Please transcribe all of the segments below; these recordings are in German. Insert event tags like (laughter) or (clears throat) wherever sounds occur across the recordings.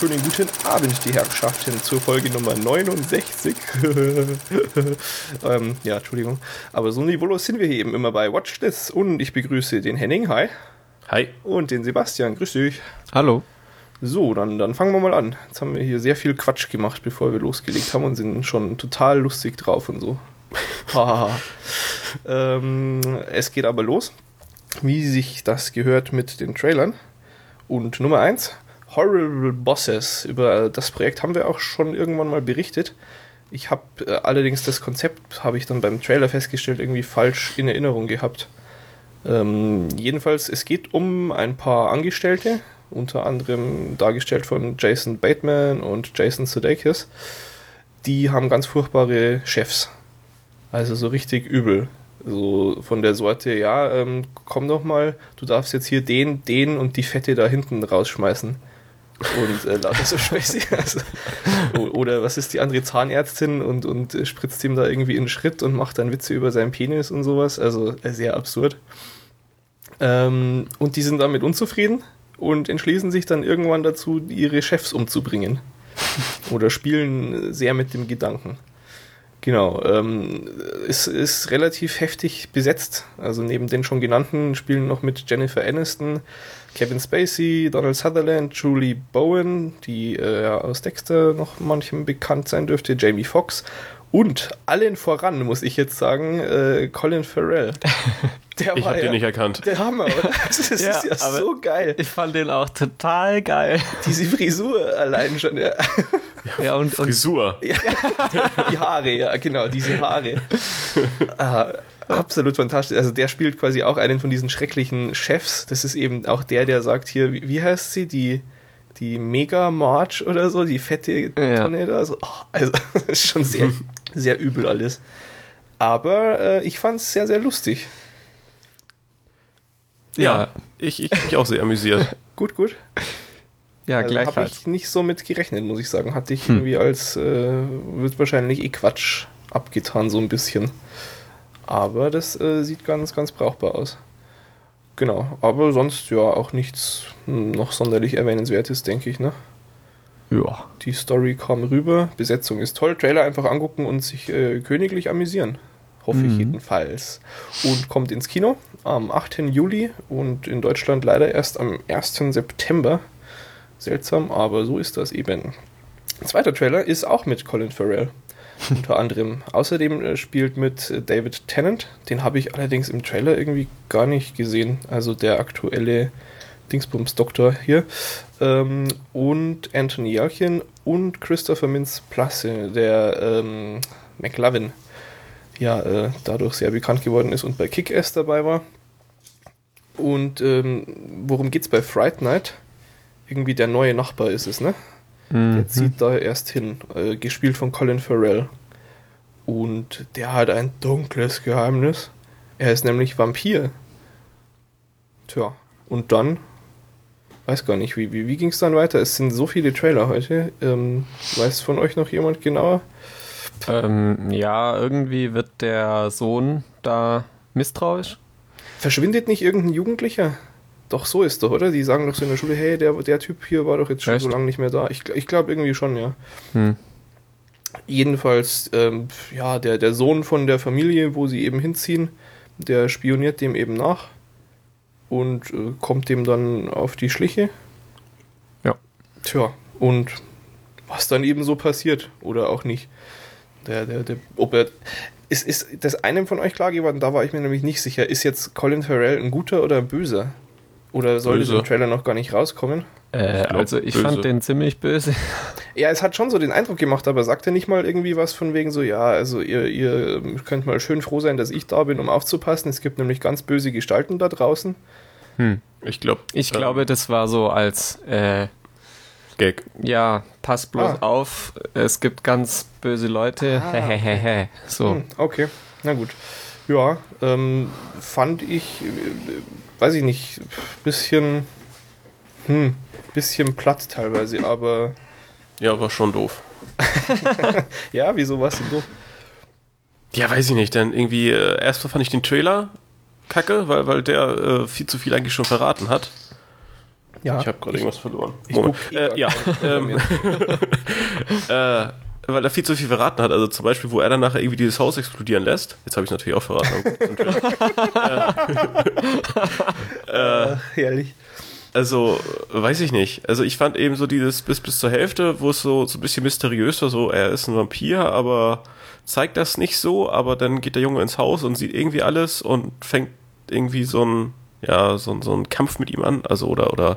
Einen wunderschönen guten Abend, die Herrschaften, zur Folge Nummer 69. (laughs) ähm, ja, Entschuldigung. Aber so niveaulos sind wir hier eben immer bei Watch This. Und ich begrüße den Henning, hi. Hi. Und den Sebastian, grüß dich. Hallo. So, dann, dann fangen wir mal an. Jetzt haben wir hier sehr viel Quatsch gemacht, bevor wir losgelegt haben und sind schon total lustig drauf und so. (laughs) ähm, es geht aber los, wie sich das gehört mit den Trailern. Und Nummer 1, Horrible Bosses. Über das Projekt haben wir auch schon irgendwann mal berichtet. Ich habe äh, allerdings das Konzept, habe ich dann beim Trailer festgestellt, irgendwie falsch in Erinnerung gehabt. Ähm, jedenfalls, es geht um ein paar Angestellte, unter anderem dargestellt von Jason Bateman und Jason Sudeikis. Die haben ganz furchtbare Chefs. Also so richtig übel. So von der Sorte, ja, ähm, komm doch mal, du darfst jetzt hier den, den und die Fette da hinten rausschmeißen. Und äh, (laughs) lauter so Späße. Also, (laughs) oder was ist die andere Zahnärztin und, und äh, spritzt ihm da irgendwie in den Schritt und macht dann Witze über seinen Penis und sowas. Also äh, sehr absurd. Ähm, und die sind damit unzufrieden und entschließen sich dann irgendwann dazu, ihre Chefs umzubringen. (laughs) Oder spielen sehr mit dem Gedanken. Genau, ähm, es ist relativ heftig besetzt. Also neben den schon genannten spielen noch mit Jennifer Aniston, Kevin Spacey, Donald Sutherland, Julie Bowen, die äh, aus Dexter noch manchem bekannt sein dürfte, Jamie Foxx und allen voran, muss ich jetzt sagen, äh, Colin Farrell. (laughs) Der ich habe den nicht erkannt. Der Hammer, oder? (laughs) Das ist ja, ja so geil. Ich fand den auch total geil. Diese Frisur allein schon, ja. Ja, und, Frisur. Ja, (laughs) die Haare, ja, genau, diese Haare. ah, absolut fantastisch. Also der spielt quasi auch einen von diesen schrecklichen Chefs. Das ist eben auch der, der sagt hier, wie, wie heißt sie, die die Mega March oder so, die fette Tonne ja. da. So, oh, also (laughs) das ist schon sehr, sehr übel alles. Aber äh, ich fand es sehr, sehr lustig. Ja, ja. Ich, ich mich auch sehr amüsiert. (laughs) gut, gut. Ja, also Habe ich nicht so mit gerechnet, muss ich sagen. Hatte ich hm. irgendwie als, äh, wird wahrscheinlich eh Quatsch abgetan, so ein bisschen. Aber das äh, sieht ganz, ganz brauchbar aus. Genau, aber sonst ja auch nichts noch sonderlich erwähnenswertes, denke ich, ne? Ja. Die Story kam rüber, Besetzung ist toll, Trailer einfach angucken und sich äh, königlich amüsieren. Hoffe mhm. ich jedenfalls. Und kommt ins Kino am 8. Juli und in Deutschland leider erst am 1. September. Seltsam, aber so ist das eben. Zweiter Trailer ist auch mit Colin Farrell. Unter anderem. Außerdem äh, spielt mit äh, David Tennant, den habe ich allerdings im Trailer irgendwie gar nicht gesehen, also der aktuelle Dingsbums-Doktor hier. Ähm, und Anthony Yelchin und Christopher Mintz-Plasse, der ähm, McLovin, ja, äh, dadurch sehr bekannt geworden ist und bei Kick-Ass dabei war. Und ähm, worum geht's bei Fright Night? Irgendwie der neue Nachbar ist es, ne? Mhm. Der zieht da erst hin, äh, gespielt von Colin Farrell. Und der hat ein dunkles Geheimnis. Er ist nämlich Vampir. Tja, und dann, weiß gar nicht, wie, wie, wie ging es dann weiter? Es sind so viele Trailer heute. Ähm, weiß von euch noch jemand genauer? Ähm, ja, irgendwie wird der Sohn da misstrauisch. Verschwindet nicht irgendein Jugendlicher? Doch, so ist doch, oder? Die sagen doch so in der Schule, hey, der, der Typ hier war doch jetzt schon Echt? so lange nicht mehr da. Ich, ich glaube irgendwie schon, ja. Hm. Jedenfalls, ähm, ja, der, der Sohn von der Familie, wo sie eben hinziehen, der spioniert dem eben nach und äh, kommt dem dann auf die Schliche. Ja. Tja, und was dann eben so passiert oder auch nicht. Der, der, der, ob er, ist, ist das einem von euch klar geworden, da war ich mir nämlich nicht sicher, ist jetzt Colin Farrell ein guter oder ein böser? Oder soll dieser Trailer noch gar nicht rauskommen? Äh, ich also ich böse. fand den ziemlich böse. (laughs) Ja, es hat schon so den Eindruck gemacht, aber sagt er nicht mal irgendwie was von wegen so, ja, also ihr, ihr könnt mal schön froh sein, dass ich da bin, um aufzupassen. Es gibt nämlich ganz böse Gestalten da draußen. Hm. Ich glaube. Ich ähm, glaube, das war so als äh, Gag. Ja, pass bloß ah. auf, es gibt ganz böse Leute. Ah. (laughs) so. Hm, okay, na gut. Ja, ähm, fand ich, äh, weiß ich nicht, bisschen, hm, bisschen platt teilweise, aber. Ja, war schon doof. (laughs) ja, wieso war es denn doof? Ja, weiß ich nicht, denn irgendwie, äh, erstmal fand ich den Trailer kacke, weil, weil der äh, viel zu viel eigentlich schon verraten hat. Ja, Ich habe gerade irgendwas verloren. ich guck eh äh, ja, (laughs) ähm, (laughs) äh, weil er viel zu viel verraten hat. Also zum Beispiel, wo er dann nachher irgendwie dieses Haus explodieren lässt. Jetzt habe ich natürlich auch verraten. (laughs) Äh, herrlich. Also, weiß ich nicht. Also ich fand eben so dieses bis bis zur Hälfte, wo es so, so ein bisschen mysteriös war, so er ist ein Vampir, aber zeigt das nicht so, aber dann geht der Junge ins Haus und sieht irgendwie alles und fängt irgendwie so ein, ja, so, ein- so einen Kampf mit ihm an, also oder, oder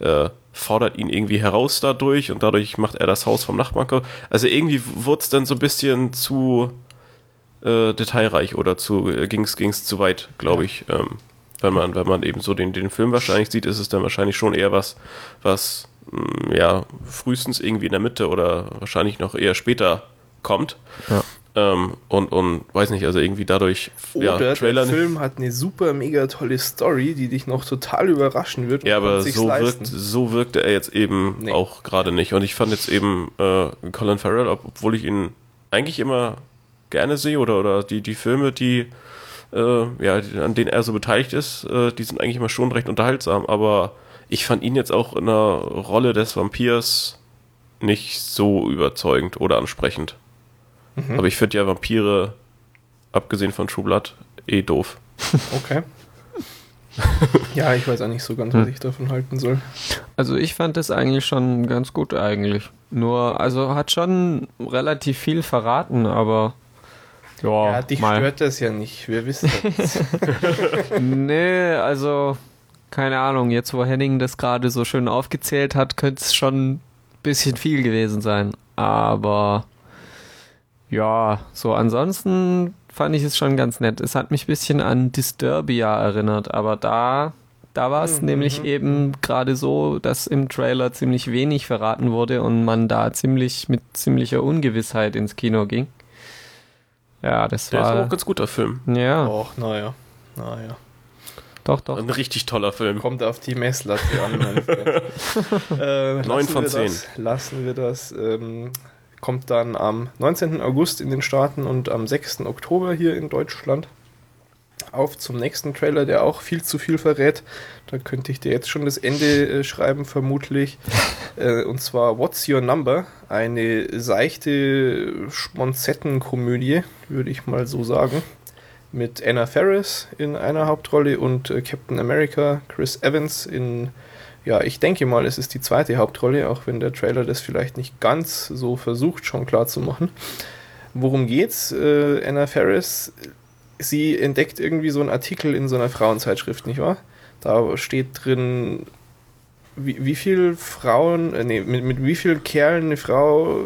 äh, fordert ihn irgendwie heraus dadurch und dadurch macht er das Haus vom Nachbarn. Also irgendwie wurde es dann so ein bisschen zu äh, detailreich oder zu äh, ging's ging's zu weit, glaube ich. Ähm, wenn man wenn man eben so den den Film wahrscheinlich sieht, ist es dann wahrscheinlich schon eher was was mh, ja frühestens irgendwie in der Mitte oder wahrscheinlich noch eher später kommt. Ja. Ähm, und und weiß nicht, also irgendwie dadurch Oder ja, der Film hat eine super mega tolle Story, die dich noch total überraschen wird. Ja, aber so, wirkt, so wirkte er jetzt eben Nee. auch gerade nicht. Und ich fand jetzt eben äh, Colin Farrell, ob- obwohl ich ihn eigentlich immer gerne sehe oder, oder die, die Filme, die, äh, ja, an denen er so beteiligt ist, äh, die sind eigentlich immer schon recht unterhaltsam. Aber ich fand ihn jetzt auch in der Rolle des Vampirs nicht so überzeugend oder ansprechend. Mhm. Aber ich finde ja Vampire, abgesehen von True Blood, eh doof. Okay. (laughs) ja, ich weiß auch nicht so ganz, was ich davon halten soll. Also ich fand das eigentlich schon ganz gut eigentlich. Nur, also hat schon relativ viel verraten, aber ja, ja, dich mal. stört das ja nicht. Wir wissen das. (laughs) Nee, also keine Ahnung, jetzt wo Henning das gerade so schön aufgezählt hat, könnte es schon ein bisschen viel gewesen sein. Aber ja, so ansonsten fand ich es schon ganz nett. Es hat mich ein bisschen an Disturbia erinnert, aber da, da war es Mhm, nämlich mhm, eben gerade so, dass im Trailer ziemlich wenig verraten wurde und man da ziemlich mit ziemlicher Ungewissheit ins Kino ging. Ja, das Der ist auch war. ein ganz guter Film. Ja, Och, naja. Naja. doch, doch. Ein richtig toller Film. Kommt auf die Messlatte an, (laughs) äh, Neun lassen von wir zehn. Das, lassen wir das. Ähm, kommt dann am 19. August in den Staaten und am 6. Oktober hier in Deutschland. Auf zum nächsten Trailer, der auch viel zu viel verrät. Da könnte ich dir jetzt schon das Ende äh, schreiben, vermutlich. (laughs) äh, und zwar What's Your Number? Eine seichte Schmonzettenkomödie, würde ich mal so sagen. Mit Anna Faris in einer Hauptrolle und äh, Captain America, Chris Evans in, ja, ich denke mal, es ist die zweite Hauptrolle, auch wenn der Trailer das vielleicht nicht ganz so versucht, schon klar zu machen. Worum geht's? Äh, Anna Faris, sie entdeckt irgendwie so einen Artikel in so einer Frauenzeitschrift, nicht wahr? Da steht drin, wie, wie viel Frauen, äh, nee, mit, mit wie vielen Kerlen eine Frau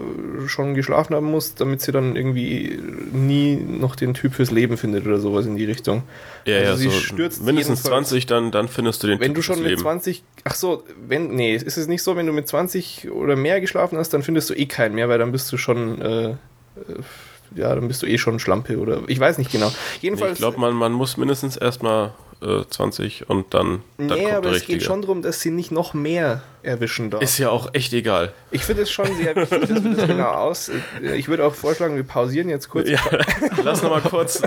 schon geschlafen haben muss, damit sie dann irgendwie nie noch den Typ fürs Leben findet oder sowas in die Richtung. Ja, Also ja, sie so stürzt mindestens jedenfalls- 20, dann, dann findest du den Wenn Typ du schon mit Leben. 20, ach so, wenn, nee, ist es nicht so, wenn du mit 20 oder mehr geschlafen hast, dann findest du eh keinen mehr, weil dann bist du schon, äh, äh, ja, dann bist du eh schon Schlampe oder ich weiß nicht genau. Jedenfalls, ich glaube, man, man muss mindestens erstmal äh, 20 und dann, dann nee, kommt aber der es richtige. geht schon darum, dass sie nicht noch mehr erwischen darf. Ist ja auch echt egal. Ich finde es schon sehr wichtig, das genau aus. Ich würde auch vorschlagen, wir pausieren jetzt kurz. Ja, lass nochmal kurz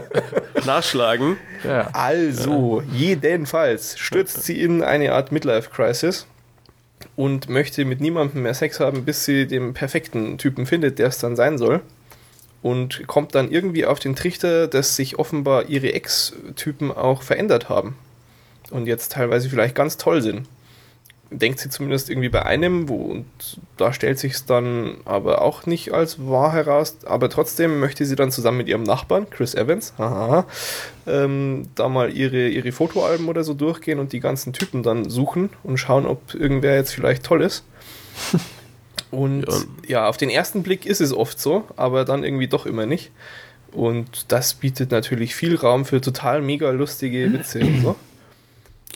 nachschlagen. Ja. Also, jedenfalls stürzt sie in eine Art Midlife-Crisis und möchte mit niemandem mehr Sex haben, bis sie den perfekten Typen findet, der es dann sein soll. Und kommt dann irgendwie auf den Trichter, dass sich offenbar ihre Ex-Typen auch verändert haben. Und jetzt teilweise vielleicht ganz toll sind. Denkt sie zumindest irgendwie bei einem, wo, und da stellt sich es dann aber auch nicht als wahr heraus. Aber trotzdem möchte sie dann zusammen mit ihrem Nachbarn, Chris Evans, haha, ähm, da mal ihre, ihre Fotoalben oder so durchgehen und die ganzen Typen dann suchen und schauen, ob irgendwer jetzt vielleicht toll ist. (laughs) Und Ja. ja, auf den ersten Blick ist es oft so, aber dann irgendwie doch immer nicht. Und das bietet natürlich viel Raum für total mega lustige Witze und so.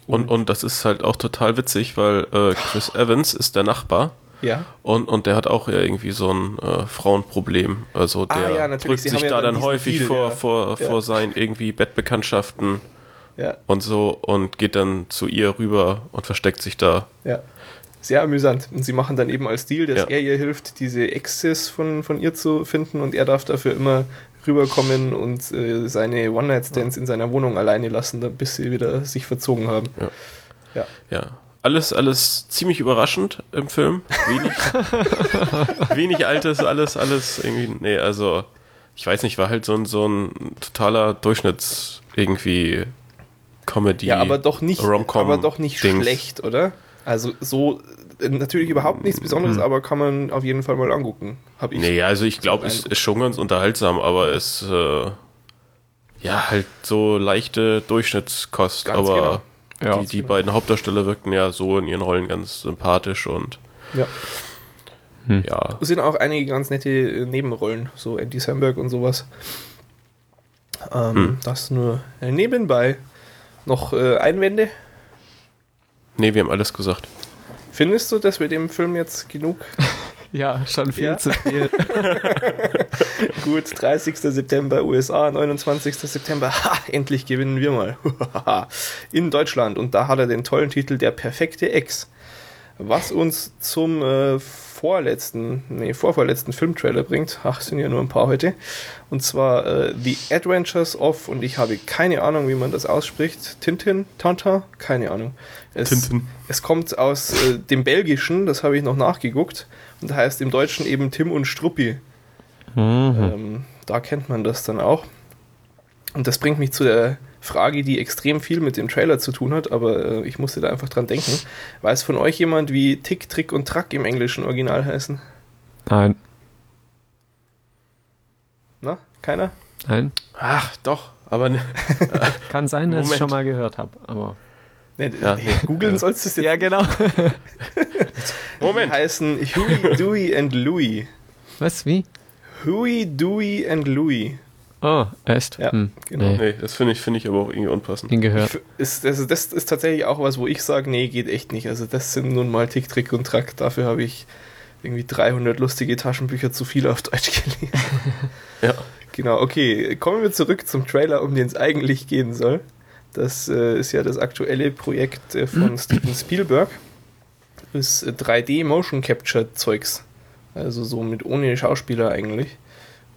Und, und das ist halt auch total witzig, weil äh, Chris Evans ist der Nachbar Ja. und, und der hat auch ja irgendwie so ein äh, Frauenproblem. Also Ah, der ja, natürlich. drückt Sie sich haben ja da dann häufig Deal, vor, ja. vor, Ja. vor seinen irgendwie Bettbekanntschaften Ja, und so und geht dann zu ihr rüber und versteckt sich da. ja. Sehr amüsant. Und sie machen dann eben als Deal, dass Ja. er ihr hilft, diese Exes von, von ihr zu finden und er darf dafür immer rüberkommen und äh, seine One-Night-Stands in seiner Wohnung alleine lassen, bis sie wieder sich verzogen haben. Ja. alles, alles ziemlich überraschend im Film. Wenig, (laughs) wenig Altes, alles, alles irgendwie. Nee, also, ich weiß nicht, war halt so ein, so ein totaler Durchschnitts irgendwie Comedy. Ja, aber doch nicht, aber doch nicht Dings. schlecht, oder? Also so äh, natürlich überhaupt nichts Besonderes, aber kann man auf jeden Fall mal angucken. Hab ich. Nee, also ich glaube, es ist schon ganz unterhaltsam, aber es äh, ja halt so leichte Durchschnittskost, Ganz aber genau. Ja. die, die beiden Hauptdarsteller wirkten ja so in ihren Rollen ganz sympathisch und Ja. ja, Es sind auch einige ganz nette äh, Nebenrollen, so Andy Samberg und sowas. Ähm, Hm. Das nur äh, nebenbei. Noch äh, Einwände? Nee, wir haben alles gesagt. Findest du, dass wir dem Film jetzt genug (laughs) Ja, schon viel Ja. zu viel. (laughs) Gut, 30. September USA, 29. September, ha, endlich gewinnen wir mal. (laughs) In Deutschland. Und da hat er den tollen Titel Der perfekte Ex. Was uns zum äh, vorletzten, nee, vorvorletzten Filmtrailer bringt. Ach, sind ja nur ein paar heute. Und zwar äh, The Adventures of, und ich habe keine Ahnung, wie man das ausspricht. Tintin? Tintin? Keine Ahnung. Es, Tintin. es kommt aus äh, dem Belgischen, das habe ich noch nachgeguckt. Und heißt im Deutschen eben Tim und Struppi. Ähm, da kennt man das dann auch. Und das bringt mich zu der Frage, die extrem viel mit dem Trailer zu tun hat, aber äh, ich musste da einfach dran denken. Weiß von euch jemand, wie Tick, Trick und Track im englischen Original heißen? Nein, Na, keiner? nein. Ach, doch, aber ne, (laughs) Kann sein, dass ich schon mal gehört habe, aber. Nee, Ja. nee, googeln sollst du es jetzt. Ja, genau. (laughs) Die Moment. heißen Huey, Dewey and Louie. Was, wie? Huey, Dewey and Louie. Oh, echt? Ja, Hm, genau. Nee, nee, das finde ich, finde ich aber auch irgendwie unpassend. nie Ich gehört. f- Ist, das, das ist tatsächlich auch was, wo ich sage, nee, geht echt nicht. Also das sind nun mal Tick, Trick und Track. Dafür habe ich irgendwie 300 lustige Taschenbücher zu viel auf Deutsch gelesen. (laughs) Ja. Genau, okay. Kommen wir zurück zum Trailer, um den es eigentlich gehen soll. Das äh, ist ja das aktuelle Projekt äh, von (clears throat) Steven Spielberg. Ist äh, 3D Motion Capture Zeugs. Also so mit ohne Schauspieler eigentlich.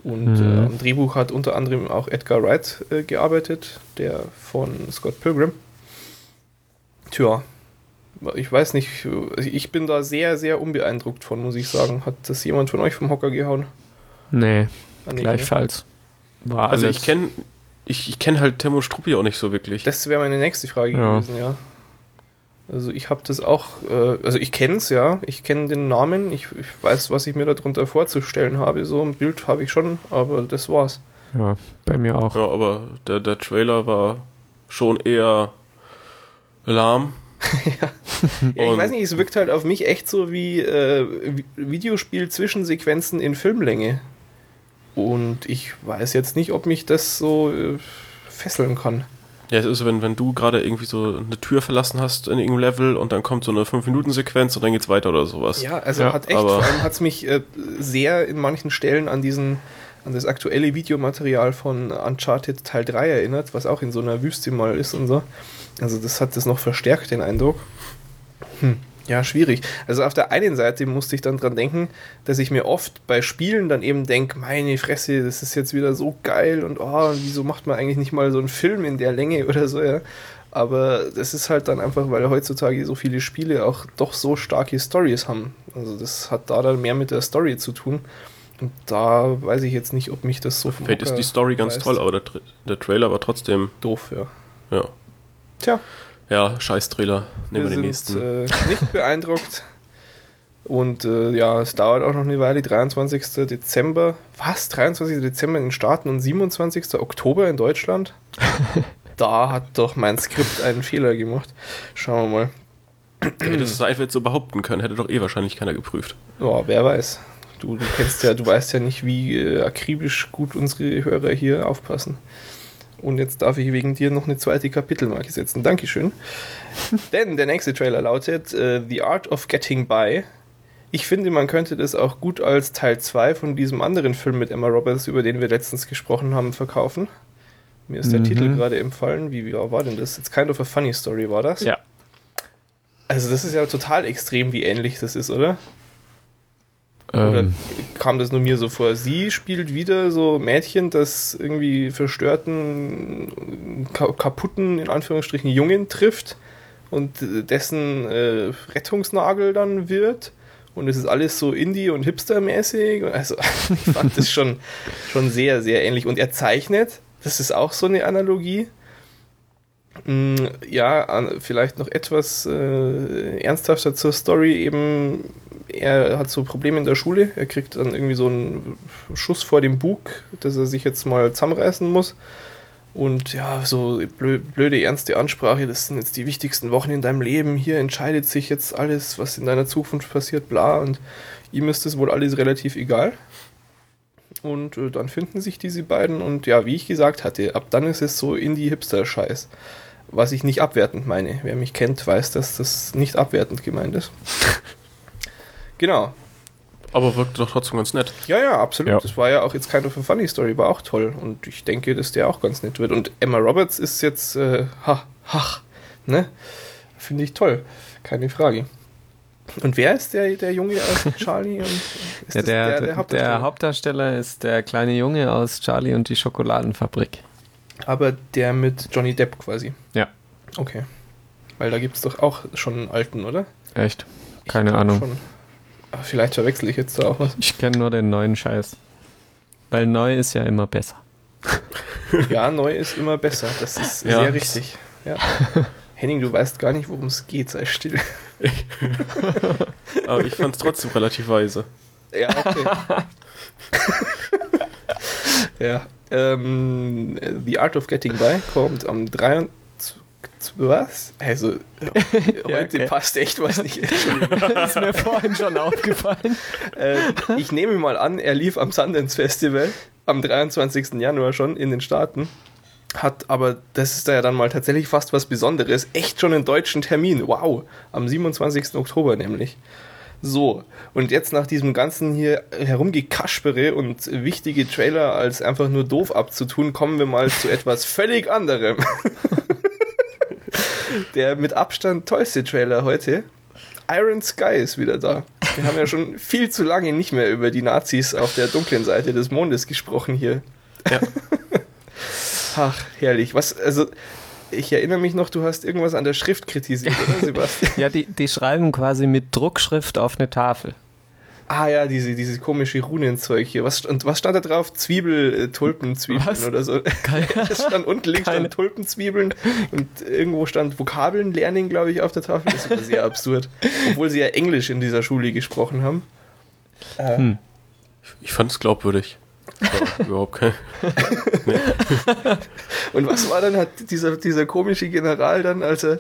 Und Mhm. äh, am Drehbuch hat unter anderem auch Edgar Wright äh, gearbeitet, der von Scott Pilgrim. Tja, ich weiß nicht, ich bin da sehr, sehr unbeeindruckt von, muss ich sagen. Hat das jemand von euch vom Hocker gehauen? Nee, Ah, nee, gleichfalls. War Also alles. ich kenne ich, ich kenn halt und Struppi auch nicht so wirklich. Das wäre meine nächste Frage Ja. gewesen, ja. Also ich habe das auch, äh, also ich kenne es ja, ich kenne den Namen, ich, ich weiß, was ich mir darunter vorzustellen habe, so ein Bild habe ich schon, aber das war's. Ja, bei mir auch. Ja, aber der, der Trailer war schon eher lahm. (laughs) Ja, ich Und- weiß nicht, es wirkt halt auf mich echt so wie äh, Vi- Videospiel-Zwischensequenzen in Filmlänge. Und ich weiß jetzt nicht, ob mich das so äh, fesseln kann. Ja, es ist, wenn, wenn du gerade irgendwie so eine Tür verlassen hast in irgendeinem Level und dann kommt so eine 5-Minuten-Sequenz und dann geht's weiter oder sowas. Ja, also Ja, hat echt, aber- vor allem hat es mich äh, sehr in manchen Stellen an diesen, an das aktuelle Videomaterial von Uncharted Teil 3 erinnert, was auch in so einer Wüste mal ist und so. Also das hat das noch verstärkt, den Eindruck. Hm. Ja, schwierig. Also auf der einen Seite musste ich dann dran denken, dass ich mir oft bei Spielen dann eben denke, meine Fresse, das ist jetzt wieder so geil und oh, wieso macht man eigentlich nicht mal so einen Film in der Länge (laughs) oder so, ja. Aber das ist halt dann einfach, weil heutzutage so viele Spiele auch doch so starke Stories haben. Also das hat da dann mehr mit der Story zu tun. Und da weiß ich jetzt nicht, ob mich das so Vielleicht ist die Story ganz reißt. toll, aber der, Tra- der Trailer war trotzdem, Doof, ja. ja. Tja, Ja, scheiß Trailer. Nehmen wir, wir den nächsten. äh, nicht beeindruckt. Und äh, ja, es dauert auch noch eine Weile, 23. Dezember. Was? 23. Dezember in den Staaten und 27. Oktober in Deutschland? (laughs) da hat doch mein Skript einen Fehler gemacht. Schauen wir mal. Hättest du es einfach jetzt so behaupten können, hätte doch eh wahrscheinlich keiner geprüft. Ja, wer weiß. Du, du kennst ja, du weißt ja nicht, wie äh, akribisch gut unsere Hörer hier aufpassen. Und jetzt darf ich wegen dir noch eine zweite Kapitelmarke setzen. Dankeschön. (laughs) Denn der nächste Trailer lautet äh, The Art of Getting By. Ich finde, man könnte das auch gut als Teil 2 von diesem anderen Film mit Emma Roberts, über den wir letztens gesprochen haben, verkaufen. Mir ist der Mhm. Titel gerade empfallen. Wie, wie war denn das? It's kind of a funny story, war das? Ja. Also, das ist ja total extrem, wie ähnlich das ist, oder? Oder Ähm, kam das nur mir so vor? Sie spielt wieder so Mädchen, das irgendwie verstörten, ka kaputten, in Anführungsstrichen, Jungen trifft und dessen äh, Rettungsnagel dann wird. Und es ist alles so Indie- und Hipster-mäßig. Also (laughs) ich fand das schon, schon sehr, sehr ähnlich. Und er zeichnet, das ist auch so eine Analogie. Mm, Ja, vielleicht noch etwas äh, ernsthafter zur Story. Eben, er hat so Probleme in der Schule. Er kriegt dann irgendwie so einen Schuss vor dem Bug, dass er sich jetzt mal zusammenreißen muss. Und ja, so blö- blöde, ernste Ansprache, das sind jetzt die wichtigsten Wochen in deinem Leben. Hier entscheidet sich jetzt alles, was in deiner Zukunft passiert, bla. Und ihm ist das wohl alles relativ egal. Und äh, dann finden sich diese beiden und ja, wie ich gesagt hatte, ab dann ist es so Indie-Hipster-Scheiß. Was ich nicht abwertend meine. Wer mich kennt, weiß, dass das nicht abwertend gemeint ist. (laughs) genau. Aber wirkt doch trotzdem ganz nett. Ja, ja, absolut. Ja. Das war ja auch jetzt kind of a funny story, war auch toll. Und ich denke, dass der auch ganz nett wird. Und Emma Roberts ist jetzt, äh, ha, ha, ne? Finde ich toll. Keine Frage. Und wer ist der, der Junge aus (laughs) Charlie? Und ist Ja, der, der, der, Hauptdarsteller? Hauptdarsteller ist der kleine Junge aus Charlie und die Schokoladenfabrik. Aber der mit Johnny Depp quasi. Ja. Okay. Weil da gibt es doch auch schon einen alten, oder? Echt? Keine Ahnung. schon. Aber vielleicht verwechsel ich jetzt da auch was. Ich kenne nur den neuen Scheiß. Weil neu ist ja immer besser. Ja, neu ist immer besser. Das ist Ja. sehr richtig. Ja. Henning, du weißt gar nicht, worum es geht. Sei still. (laughs) Aber ich fand es trotzdem relativ weise. Ja, okay. (laughs) ja. Ähm, The Art of Getting By kommt am 23. Was? Also, (laughs) heute okay. passt echt was nicht. (laughs) Das ist mir vorhin schon aufgefallen. äh, ich nehme mal an, er lief am Sundance Festival am 23. Januar schon in den Staaten. Hat aber, das ist da ja dann mal tatsächlich fast was Besonderes, echt schon einen deutschen Termin. Wow, am 27. Oktober nämlich. So, und jetzt nach diesem ganzen hier herumgekaspere und wichtige Trailer als einfach nur doof abzutun, kommen wir mal zu etwas völlig anderem. (laughs) Der mit Abstand tollste Trailer heute. Iron Sky ist wieder da. Wir haben ja schon viel zu lange nicht mehr über die Nazis auf der dunklen Seite des Mondes gesprochen hier. Ja. (laughs) Ach, herrlich. Was, also, ich erinnere mich noch, du hast irgendwas an der Schrift kritisiert, oder (laughs) Sebastian? Ja, die, die schreiben quasi mit Druckschrift auf eine Tafel. Ah ja, diese, diese komische Runenzeug hier. Was, und was stand da drauf? Zwiebel, äh, Tulpenzwiebeln Was? oder so. (laughs) (laughs) Es stand unten links Keine- stand Tulpenzwiebeln und irgendwo stand Vokabeln lernen, glaube ich, auf der Tafel. Das ist aber sehr absurd. Obwohl sie ja Englisch in dieser Schule gesprochen haben. Äh, Hm. Ich fand es glaubwürdig. Aber (laughs) überhaupt kein. Und was war dann, hat dieser, dieser komische General dann, als er,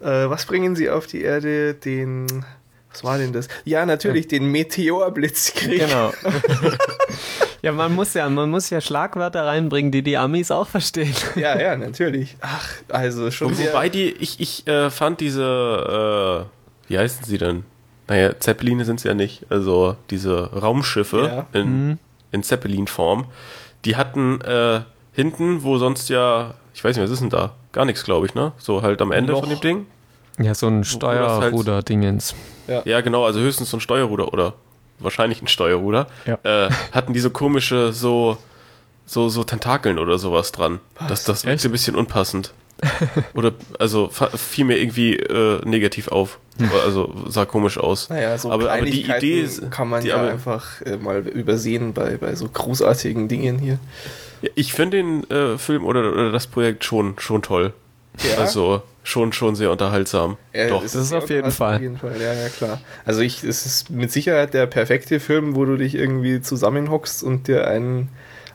äh, was bringen sie auf die Erde? Den, was war denn das? Ja, natürlich, den Meteorblitzkrieg. Genau. (laughs) ja, man muss ja, man muss ja Schlagwörter reinbringen, die die Amis auch verstehen. Ja, ja, natürlich. Ach, also schon Und wobei die, ich, ich äh, fand diese, äh, wie heißen sie denn? Naja, Zeppeline sind es ja nicht. Also diese Raumschiffe Ja. in, in Zeppelin-Form, die hatten äh, hinten, wo sonst ja, ich weiß nicht, was ist denn da? Gar nichts, glaube ich, ne? So halt am Ende Noch. von dem Ding. Ja, so ein halt- Steuerruder-Dingens. Ja, genau, also höchstens so ein Steuerruder oder wahrscheinlich ein Steuerruder. Ja. Äh, hatten diese komische, so, so, so Tentakeln oder sowas dran. Das, das Echt? ein bisschen unpassend. oder, also fiel mir irgendwie äh, negativ auf. Also sah komisch aus. naja, so aber, aber die Idee ist, kann man die, ja aber, einfach äh, mal übersehen bei, bei so großartigen Dingen hier. Ja, Ich finde den äh, Film oder, oder das Projekt schon, schon toll. Ja. Also schon, schon sehr unterhaltsam. Ja, Doch. es Das ist auf jeden Fall. Auf jeden Fall, ja, ja, klar. Also ich, es ist mit Sicherheit der perfekte Film, wo du dich irgendwie zusammenhockst und dir einen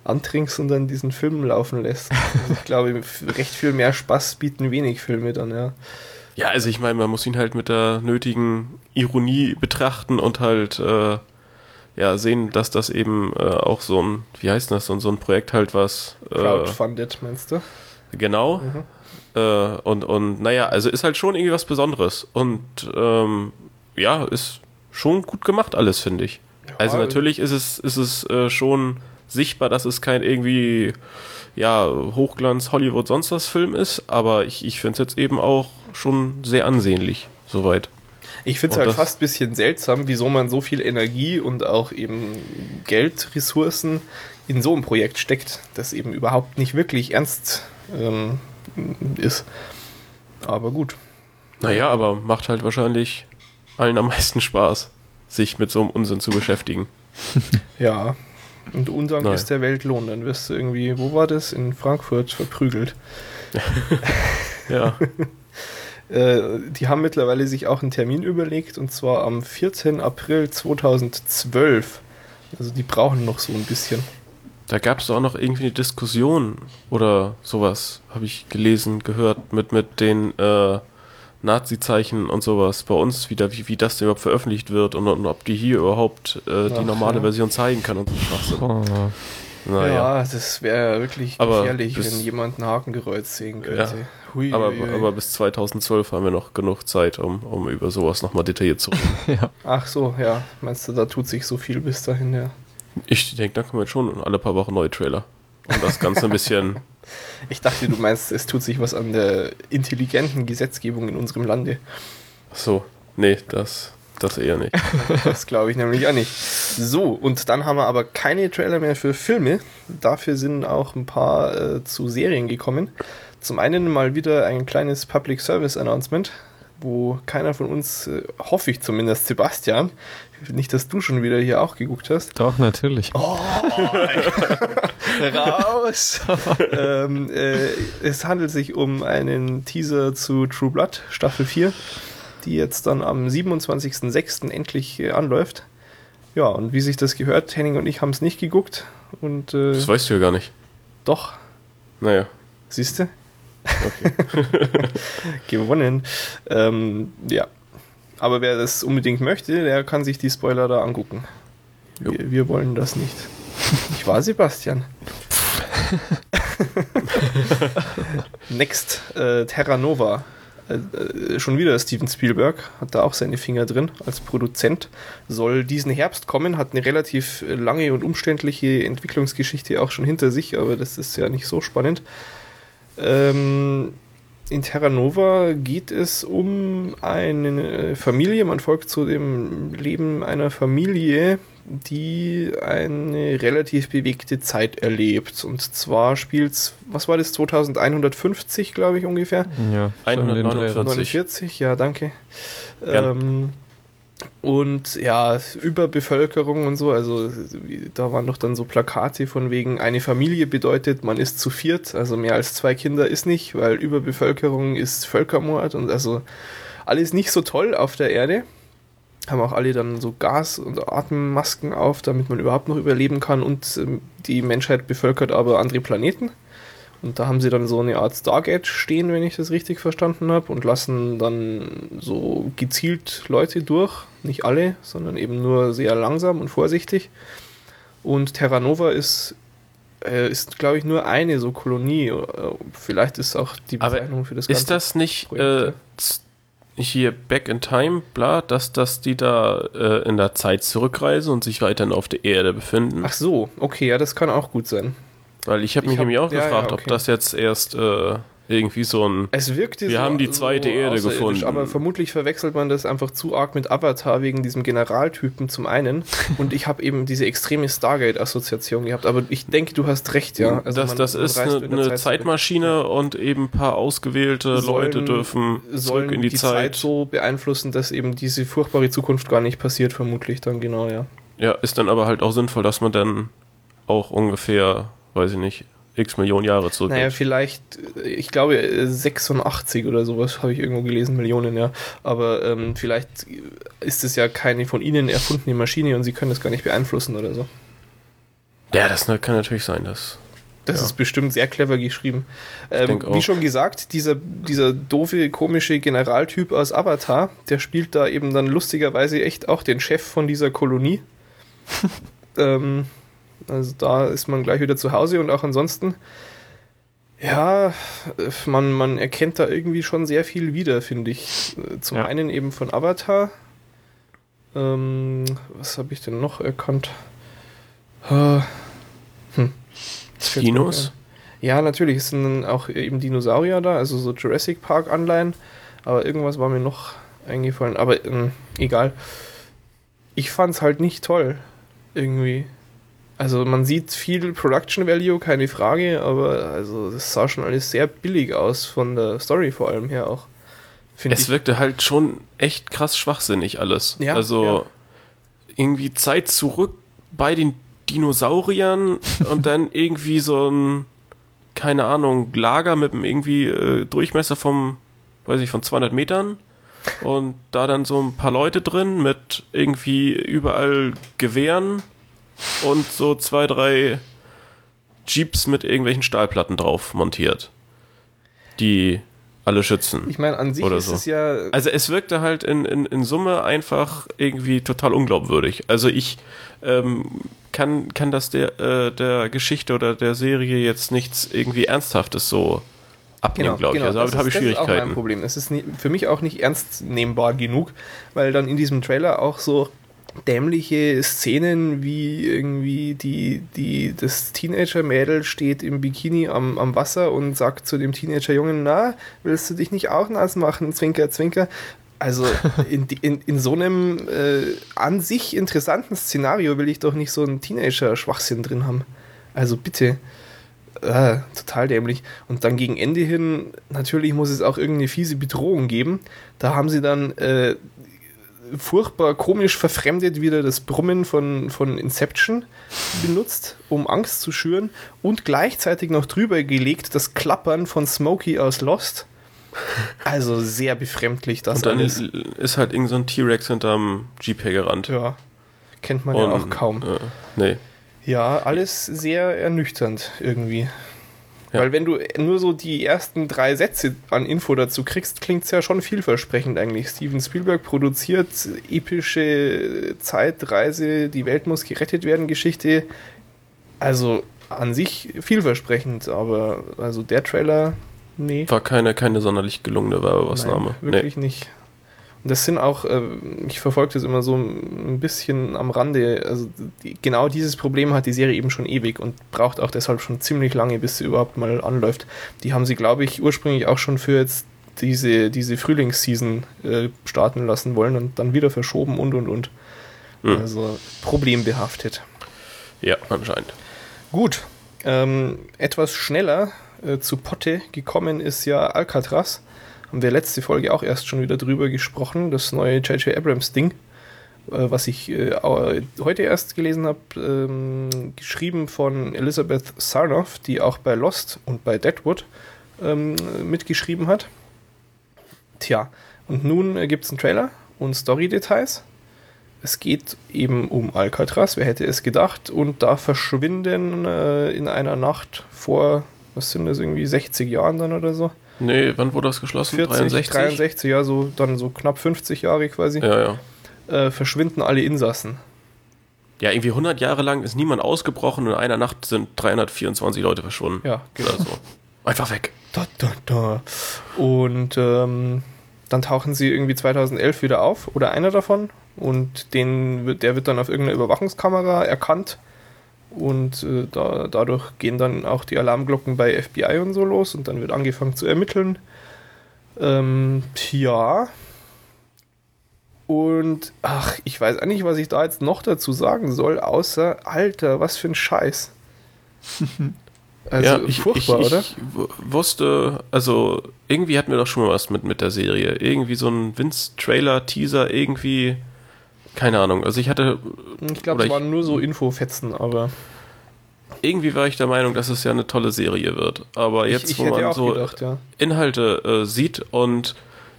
antrinkst und dann diesen Film laufen lässt. Also ich glaube, (laughs) recht viel mehr Spaß bieten wenig Filme dann, ja. Ja, also ich meine, man muss ihn halt mit der nötigen Ironie betrachten und halt äh, ja sehen, dass das eben äh, auch so ein, wie heißt das, so, ein- so ein Projekt halt was äh, Crowdfunded, meinst du? genau. Mhm. Äh, und, und naja, also ist halt schon irgendwie was Besonderes. Und ähm, ja, ist schon gut gemacht alles, finde ich. also natürlich ist es, ist es äh, schon sichtbar, dass es kein irgendwie ja, Hochglanz, Hollywood, sonst was Film ist, aber ich, ich finde es jetzt eben auch schon sehr ansehnlich, soweit. Ich finde es halt fast ein bisschen seltsam, wieso man so viel Energie und auch eben Geldressourcen in so ein Projekt steckt, das eben überhaupt nicht wirklich ernst ähm, ist. Aber gut. Naja, aber macht halt wahrscheinlich allen am meisten Spaß, sich mit so einem Unsinn zu beschäftigen. (laughs) Ja. Und Nein. ist der Weltlohn. Dann wirst du irgendwie, wo war das? In Frankfurt verprügelt. (laughs) Ja. (laughs) Äh, die haben mittlerweile sich auch einen Termin überlegt und zwar am 14. April 2012. Also die brauchen noch so ein bisschen. Da gab es auch noch irgendwie eine Diskussion oder sowas, habe ich gelesen, gehört, mit, mit den äh, Nazi-Zeichen und sowas bei uns wieder, wie, wie das denn überhaupt veröffentlicht wird und, und ob die hier überhaupt äh, die Ach, normale ja. Version zeigen kann und so Schwachsinn. Oh. Naja. Ja, das wäre wirklich Aber gefährlich, bis- wenn jemand ein Hakenkreuz sehen könnte. Ja. Hui, Aber, hui, hui. aber bis 2012 haben wir noch genug Zeit, um, um über sowas nochmal detailliert zu reden. (laughs) Ach so, ja. Meinst du, da tut sich so viel bis dahin, ja. Ich denke, da kommen jetzt schon alle paar Wochen neue Trailer. Um das Ganze ein bisschen. (laughs) Ich dachte, du meinst, es tut sich was an der intelligenten Gesetzgebung in unserem Lande. So, nee, das, das eher nicht. (laughs) Das glaube ich nämlich auch nicht. So, und dann haben wir aber keine Trailer mehr für Filme. Dafür sind auch ein paar äh, zu Serien gekommen. Zum einen mal wieder ein kleines Public Service Announcement, wo keiner von uns, äh, hoffe ich zumindest, Sebastian, nicht, dass du schon wieder hier auch geguckt hast, Doch, natürlich. (laughs) raus. ähm, äh, es handelt sich um einen Teaser zu True Blood Staffel 4, die jetzt dann am 27.06. endlich äh, anläuft. Ja, und wie sich das gehört, Henning und ich haben es nicht geguckt. Und äh, Das weißt du ja gar nicht. doch, Naja, siehst du, okay. (laughs) gewonnen. Ähm, ja. Aber wer das unbedingt möchte, der kann sich die Spoiler da angucken. Wir, wir wollen das nicht. Ich war Sebastian. (laughs) Next, äh, Terra Nova. Äh, äh, schon wieder Steven Spielberg, hat da auch seine Finger drin als Produzent. Soll diesen Herbst kommen, hat eine relativ lange und umständliche Entwicklungsgeschichte auch schon hinter sich, aber das ist ja nicht so spannend. Ähm, in Terra Nova geht es um eine Familie. Man folgt zu dem Leben einer Familie, die eine relativ bewegte Zeit erlebt. Und zwar spielt's, was war das, 2150, glaube ich, ungefähr? Ja, so in den Dreh. 149. 49, ja, danke. Ähm, und ja, Überbevölkerung und so, also da waren doch dann so Plakate von wegen, eine Familie bedeutet, man ist zu viert, also mehr als zwei Kinder ist nicht, weil Überbevölkerung ist Völkermord und also alles nicht so toll auf der Erde. Haben auch alle dann so Gas- und Atemmasken auf, damit man überhaupt noch überleben kann und ähm, die Menschheit bevölkert aber andere Planeten. Und da haben sie dann so eine Art Stargate stehen, wenn ich das richtig verstanden habe, und lassen dann so gezielt Leute durch. Nicht alle, sondern eben nur sehr langsam und vorsichtig. Und Terra Nova ist, äh, ist glaube ich, nur eine so Kolonie. Äh, Vielleicht ist auch die Aber Bezeichnung für das Ist das nicht äh, hier Back in Time, bla, dass, dass die da äh, in der Zeit zurückreisen und sich weiterhin auf der Erde befinden? Ach so, okay, ja, das kann auch gut sein. Weil ich habe mich ich hab- nämlich auch ja, gefragt, ja, ob okay. das jetzt erst äh, irgendwie so ein. Es wirkte Wir haben die zweite Erde außerirdisch, gefunden. Aber vermutlich verwechselt man das einfach zu arg mit Avatar wegen diesem Generaltypen zum einen. (laughs) Und ich habe eben diese extreme Stargate-Assoziation gehabt. Aber ich denke, du hast recht, ja. Also das man- das man ist eine, eine Zeit zurück. Zeitmaschine und eben ein paar ausgewählte Sollen- Leute dürfen zurück in die, Zeit. so beeinflussen, dass eben diese furchtbare Zukunft gar nicht passiert, vermutlich dann genau, ja. Ja, ist dann aber halt auch sinnvoll, dass man dann auch ungefähr, weiß ich nicht, x Millionen Jahre zurückgeht. Naja, vielleicht, äh, ich glaube, äh, 86 oder sowas habe ich irgendwo gelesen, Millionen, ja. Aber ähm, vielleicht ist es ja keine von ihnen erfundene Maschine und sie können das gar nicht beeinflussen oder so. ja, das kann natürlich sein, dass. Das Ja. ist bestimmt sehr clever geschrieben. Ähm, wie schon gesagt, dieser, dieser doofe, komische Generaltyp aus Avatar, der spielt da eben dann lustigerweise echt auch den Chef von dieser Kolonie. (laughs) ähm, also da ist man gleich wieder zu Hause und auch ansonsten, ja, man, man erkennt da irgendwie schon sehr viel wieder, finde ich. Zum Ja. einen eben von Avatar. Ähm, was habe ich denn noch erkannt? Äh, Hm. Dinos? Ja, natürlich, es sind auch eben Dinosaurier da, also so Jurassic Park Anleihen, aber irgendwas war mir noch eingefallen, aber ähm, egal. Ich fand's halt nicht toll, irgendwie. Also man sieht viel Production Value, keine Frage, aber also das sah schon alles sehr billig aus, von der Story vor allem her auch, Es ich. wirkte halt schon echt krass schwachsinnig alles. Ja, also irgendwie Zeit zurück bei den Dinosauriern und dann (laughs) irgendwie so ein, keine Ahnung, Lager mit einem irgendwie äh, Durchmesser vom, weiß ich, von 200 Metern. Und da dann so ein paar Leute drin mit irgendwie überall Gewehren und so zwei, drei Jeeps mit irgendwelchen Stahlplatten drauf montiert. Die alle schützen. Ich meine, an sich ist so. es ja. Also es wirkte halt in, in, in Summe einfach irgendwie total unglaubwürdig. Also ich ähm, kann, kann das der, äh, der Geschichte oder der Serie jetzt nichts irgendwie Ernsthaftes so abnehmen, glaube ich. Also damit habe ich ist, Das ist auch mein Schwierigkeiten. Problem. Es ist nie, für mich auch nicht ernst nehmbar genug, weil dann in diesem Trailer auch so dämliche Szenen wie irgendwie die, die, das Teenager-Mädel steht im Bikini am, am Wasser und sagt zu dem Teenager-Jungen, na, willst du dich nicht auch nass machen? Zwinker, zwinker. Also (laughs) in, in, in so einem äh, an sich interessanten Szenario will ich doch nicht so einen Teenager-Schwachsinn drin haben. Also bitte. Äh, total dämlich. Und dann gegen Ende hin, natürlich muss es auch irgendeine fiese Bedrohung geben. Da haben sie dann äh, furchtbar komisch verfremdet wieder das Brummen von, von Inception benutzt, um Angst zu schüren und gleichzeitig noch drüber gelegt das Klappern von Smokey aus Lost. Also sehr befremdlich das Und dann alles. ist, halt irgend so ein T-Rex hinterm Jeep hergerannt. Ja, kennt man ja Und, auch kaum. Äh, nee. Ja, alles sehr ernüchternd irgendwie. Ja. Weil wenn du nur so die ersten drei Sätze an Info dazu kriegst, klingt es ja schon vielversprechend eigentlich. Steven Spielberg produziert epische Zeitreise, die Welt muss gerettet werden, Geschichte. Also an sich vielversprechend, aber also der Trailer, nee. War keine, keine sonderlich gelungene Werbeausnahme. Nein, wirklich nicht. Das sind auch, äh, ich verfolge das immer so ein bisschen am Rande. Also die, genau dieses Problem hat die Serie eben schon ewig und braucht auch deshalb schon ziemlich lange, bis sie überhaupt mal anläuft. Die haben sie, glaube ich, ursprünglich auch schon für jetzt diese, diese Frühlingsseason äh, starten lassen wollen und dann wieder verschoben und und und. Hm. Also problembehaftet. Ja, anscheinend. Gut, ähm, etwas schneller äh, zu Potte gekommen ist ja Alcatraz. Haben wir letzte Folge auch erst schon wieder drüber gesprochen, das neue J.J. Abrams Ding, äh, was ich äh, heute erst gelesen habe, ähm, geschrieben von Elizabeth Sarnoff, die auch bei Lost und bei Deadwood ähm, mitgeschrieben hat. Tja, und nun äh, gibt es einen Trailer und Story-Details. Es geht eben um Alcatraz, wer hätte es gedacht, und da verschwinden äh, in einer Nacht vor, was sind das, irgendwie 60 Jahren dann oder so? Nee, wann wurde das geschlossen? 40, 63? 63, ja, so dann so knapp 50 Jahre quasi, Ja, ja. äh, verschwinden alle Insassen. Ja, irgendwie 100 Jahre lang ist niemand ausgebrochen und in einer Nacht sind 324 Leute verschwunden. Ja, genau. So. Einfach weg. Da, da, da. Und ähm, dann tauchen sie irgendwie 2011 wieder auf, oder einer davon, und den, der wird dann auf irgendeiner Überwachungskamera erkannt. Und äh, da, dadurch gehen dann auch die Alarmglocken bei FBI und so los und dann wird angefangen zu ermitteln. Ähm, ja. Und ach, ich weiß eigentlich, was ich da jetzt noch dazu sagen soll, außer, Alter, was für ein Scheiß. (laughs) Also ja, ich, furchtbar, ich, oder? ich wusste, also irgendwie hatten wir doch schon mal was mit, mit der Serie. Irgendwie so ein Vince-Trailer, Teaser, irgendwie, keine Ahnung. Also ich hatte, Ich glaube, es waren nur so Infofetzen, aber irgendwie war ich der Meinung, dass es ja eine tolle Serie wird. Aber jetzt, ich, ich wo man so gedacht, ja. Inhalte äh, sieht und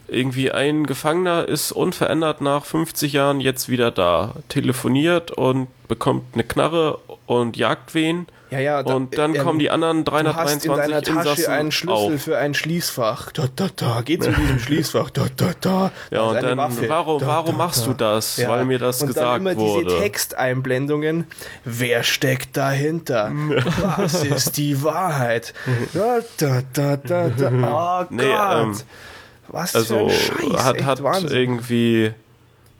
irgendwie ein Gefangener ist unverändert nach 50 Jahren jetzt wieder da, telefoniert und bekommt eine Knarre und jagt wen Ja, ja, da- und dann ähm, kommen die anderen Du hast in 323 deiner Tasche Insassen einen Schlüssel auf. für ein Schließfach. Da, da, da. Geh zu diesem (laughs) Schließfach. Da, da, da. Ja, und dann, Waffe. warum, Da, warum da, machst du das? Ja. Weil mir das und gesagt dann immer wurde. diese Texteinblendungen. Wer steckt dahinter? Was (laughs) ist die Wahrheit? Da, da, da, da, da. (laughs) Oh Gott. Nee, ähm, Was für also ein Scheiß. hat, echt hat Wahnsinn. irgendwie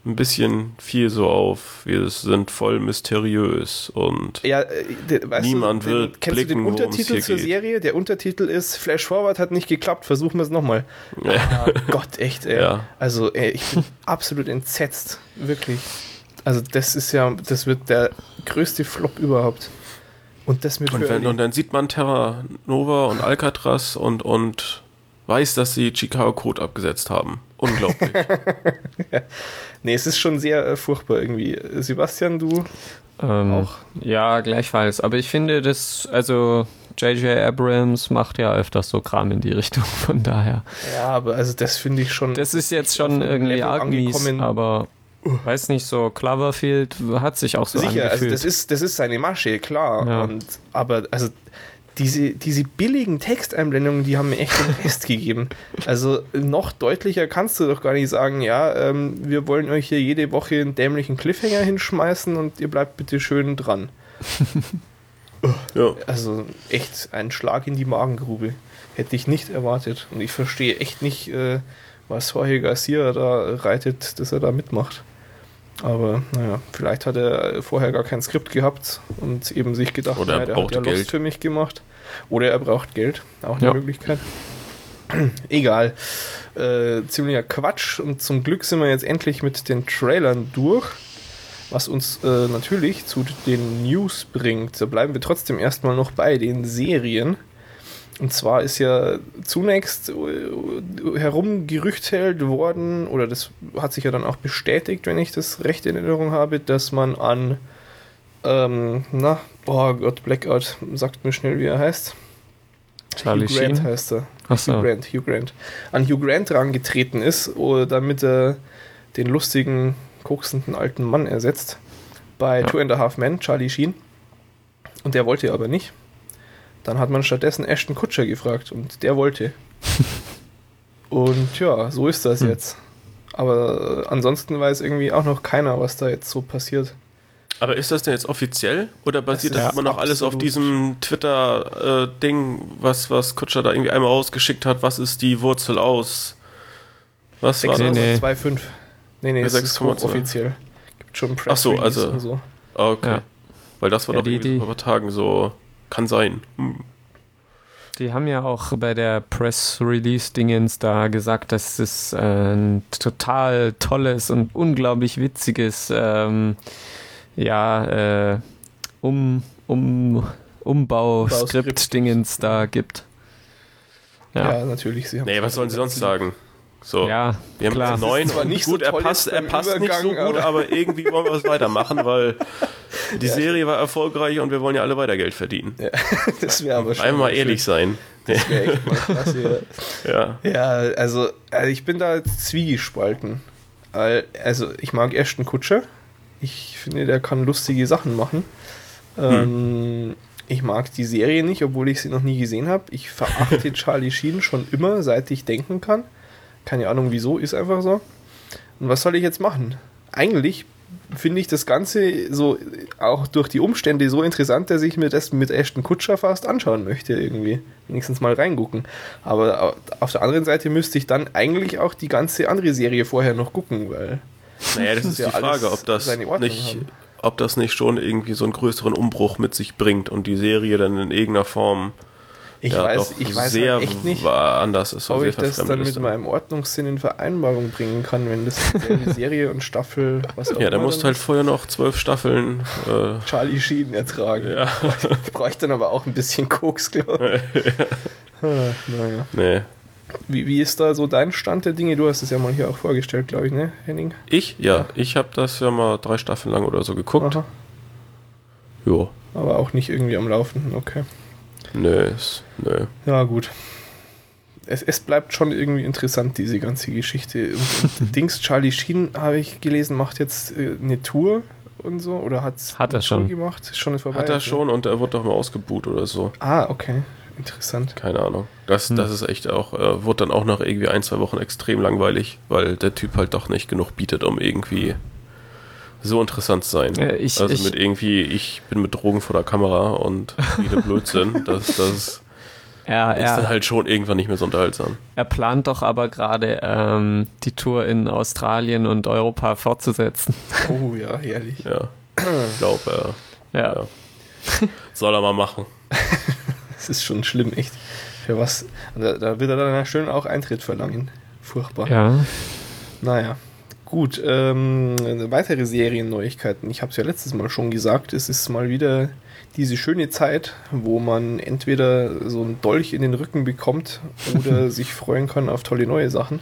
ein bisschen viel so auf. Wir sind voll mysteriös und Ja, äh, Niemand du, den, wird kennst du blicken, den worum es Untertitel zur geht. Serie? Der Untertitel ist Flash Forward hat nicht geklappt, versuchen wir es nochmal. Ah, Gott, echt, ey. Ja. Also, ey, ich bin (laughs) absolut entsetzt. Wirklich. Also, das ist ja, das wird der größte Flop überhaupt. Und das mit Und, wenn, und dann sieht man Terra Nova und Alcatraz und, und weiß, dass sie Chicago Code abgesetzt haben. Unglaublich. (laughs) Nee, es ist schon sehr äh, furchtbar irgendwie. Sebastian, du Ähm, Auch. Ja, gleichfalls. Aber ich finde, das, also J.J. Abrams macht ja öfters so Kram in die Richtung, (laughs) von daher. Ja, aber also das finde ich schon. Das ist jetzt schon irgendwie arg mies, aber weiß nicht, so Cloverfield hat sich auch so sicher, also angefühlt. das ist, das ist seine Masche, klar. Ja. Und, aber also diese, diese billigen Texteinblendungen, die haben mir echt den (laughs) Rest gegeben. Also noch deutlicher kannst du doch gar nicht sagen, ja, ähm, wir wollen euch hier jede Woche einen dämlichen Cliffhanger hinschmeißen und ihr bleibt bitte schön dran. (laughs) ja. Also echt ein Schlag in die Magengrube. Hätte ich nicht erwartet. Und ich verstehe echt nicht, äh, was Jorge Garcia da reitet, dass er da mitmacht. Aber naja, vielleicht hat er vorher gar kein Skript gehabt und eben sich gedacht, Oder er naja, der hat ja Geld. für mich gemacht. Oder er braucht Geld. Auch eine Ja. Möglichkeit. (clears throat) Egal. Äh, ziemlicher Quatsch. Und zum Glück sind wir jetzt endlich mit den Trailern durch. Was uns äh, natürlich zu den News bringt. Da bleiben wir trotzdem erstmal noch bei den Serien. Und zwar ist ja zunächst äh, herumgerüchtelt worden, oder das hat sich ja dann auch bestätigt, wenn ich das recht in Erinnerung habe, dass man an, ähm, na, oh Gott, Blackout, sagt mir schnell, wie er heißt. Charlie Hugh Grant Sheen. heißt er. Achso. Hugh Grant, Hugh Grant. An Hugh Grant rangetreten ist, oh, damit er den lustigen, koksenden alten Mann ersetzt. Bei Ja. Two and a Half Men, Charlie Sheen. Und der wollte aber nicht. Dann hat man stattdessen Ashton Kutscher gefragt und der wollte. (laughs) und ja, so ist das Hm. jetzt. Aber äh, ansonsten weiß irgendwie auch noch keiner, was da jetzt so passiert. Aber ist das denn jetzt offiziell oder basiert Das das, immer noch alles auf diesem Twitter-Ding, was, was Kutscher da irgendwie einmal rausgeschickt hat? Was ist die Wurzel aus? Was war Nee, das? nee. 6,25. Nee, nee, Ja, es ist 6,2. hochoffiziell. Gibt schon Press Ach so, also- und so. Ah, Okay. Ja. Weil das war Ja, doch die- irgendwie die- vor ein paar Tagen so. Kann sein. Hm. Die haben ja auch bei der Press-Release-Dingens da gesagt, dass es äh, ein total tolles und unglaublich witziges ähm, ja, äh, um, um, Umbau-Skript-Dingens da gibt. Ja, Ja, natürlich. Sie haben Nee, was sollen sie sonst sagen? So. ja, Wir haben klar. neun und nicht gut, so er passt, er passt nicht so gut, aber- aber irgendwie wollen wir es weitermachen, (laughs) weil die Serie war erfolgreich und wir wollen ja alle weiter Geld verdienen. Ja, (laughs) das wäre aber schon. Einmal mal ehrlich sein. schön. Das wäre echt mal klasse. Ja. (laughs) Ja, ja also, also ich bin da zwiegespalten. Also ich mag Ashton Kutscher. Ich finde, der kann lustige Sachen machen. Ähm, ich mag die Serie nicht, obwohl ich sie noch nie gesehen habe. Ich verachte Charlie Sheen schon immer, seit ich denken kann. Keine Ahnung wieso, ist einfach so. Und was soll ich jetzt machen? Eigentlich finde ich das Ganze so auch durch die Umstände so interessant, dass ich mir das mit Ashton Kutscher fast anschauen möchte irgendwie. Wenigstens mal reingucken. Aber auf der anderen Seite müsste ich dann eigentlich auch die ganze andere Serie vorher noch gucken, weil Naja, das (laughs) ist ja die Frage, ob das nicht, haben. ob das nicht schon irgendwie so einen größeren Umbruch mit sich bringt und die Serie dann in irgendeiner Form ich ja, weiß, ich weiß sehr halt echt nicht, anders ist. ob ich das dann mit meinem Ordnungssinn in Vereinbarung bringen kann, wenn das dieselbe (laughs) Serie und Staffel, was auch Ja, da musst du halt vorher noch zwölf Staffeln. Äh, Charlie Sheen ertragen. ja, Ich bräuchte dann aber auch ein bisschen Koks, glaube ich. (laughs) Ah, naja. nee. Wie, wie ist da so dein Stand der Dinge? Du hast es ja mal hier auch vorgestellt, glaube ich, ne, Henning? Ich? Ja, ich habe das ja mal drei Staffeln lang oder so geguckt. Aha. Jo. Aber auch nicht irgendwie am Laufen, okay. Nö, ist, nö. Ja, gut. Es, es bleibt schon irgendwie interessant, diese ganze Geschichte. Und, und (laughs) Dings, Charlie Sheen, habe ich gelesen, macht jetzt äh, eine Tour und so. Oder hat's Hat er Tour schon. gemacht? Ist schon vorbei. Hat er ne? schon und er wurde doch mal ausgebuht oder so. Ah, okay. Interessant. Keine Ahnung. Das, Hm. das ist echt auch, äh, wurde dann auch nach irgendwie ein, zwei Wochen extrem langweilig, weil der Typ halt doch nicht genug bietet, um irgendwie so interessant sein. Ja, ich- also ich- mit irgendwie, ich bin mit Drogen vor der Kamera und wieder Blödsinn. (laughs) das, das Er, ist dann er, halt schon irgendwann nicht mehr so unterhaltsam. er plant doch aber gerade ähm, die Tour in Australien und Europa fortzusetzen. Oh ja, herrlich. Ja. Ich glaube, äh, Ja. Ja. soll er mal machen. (laughs) Das ist schon schlimm, echt. Für was? Da, da wird er dann ja schön auch Eintritt verlangen. Furchtbar. ja. Naja, Gut, ähm, weitere Serienneuigkeiten. Ich habe es ja letztes Mal schon gesagt, es ist mal wieder diese schöne Zeit, wo man entweder so einen Dolch in den Rücken bekommt oder (laughs) sich freuen kann auf tolle neue Sachen.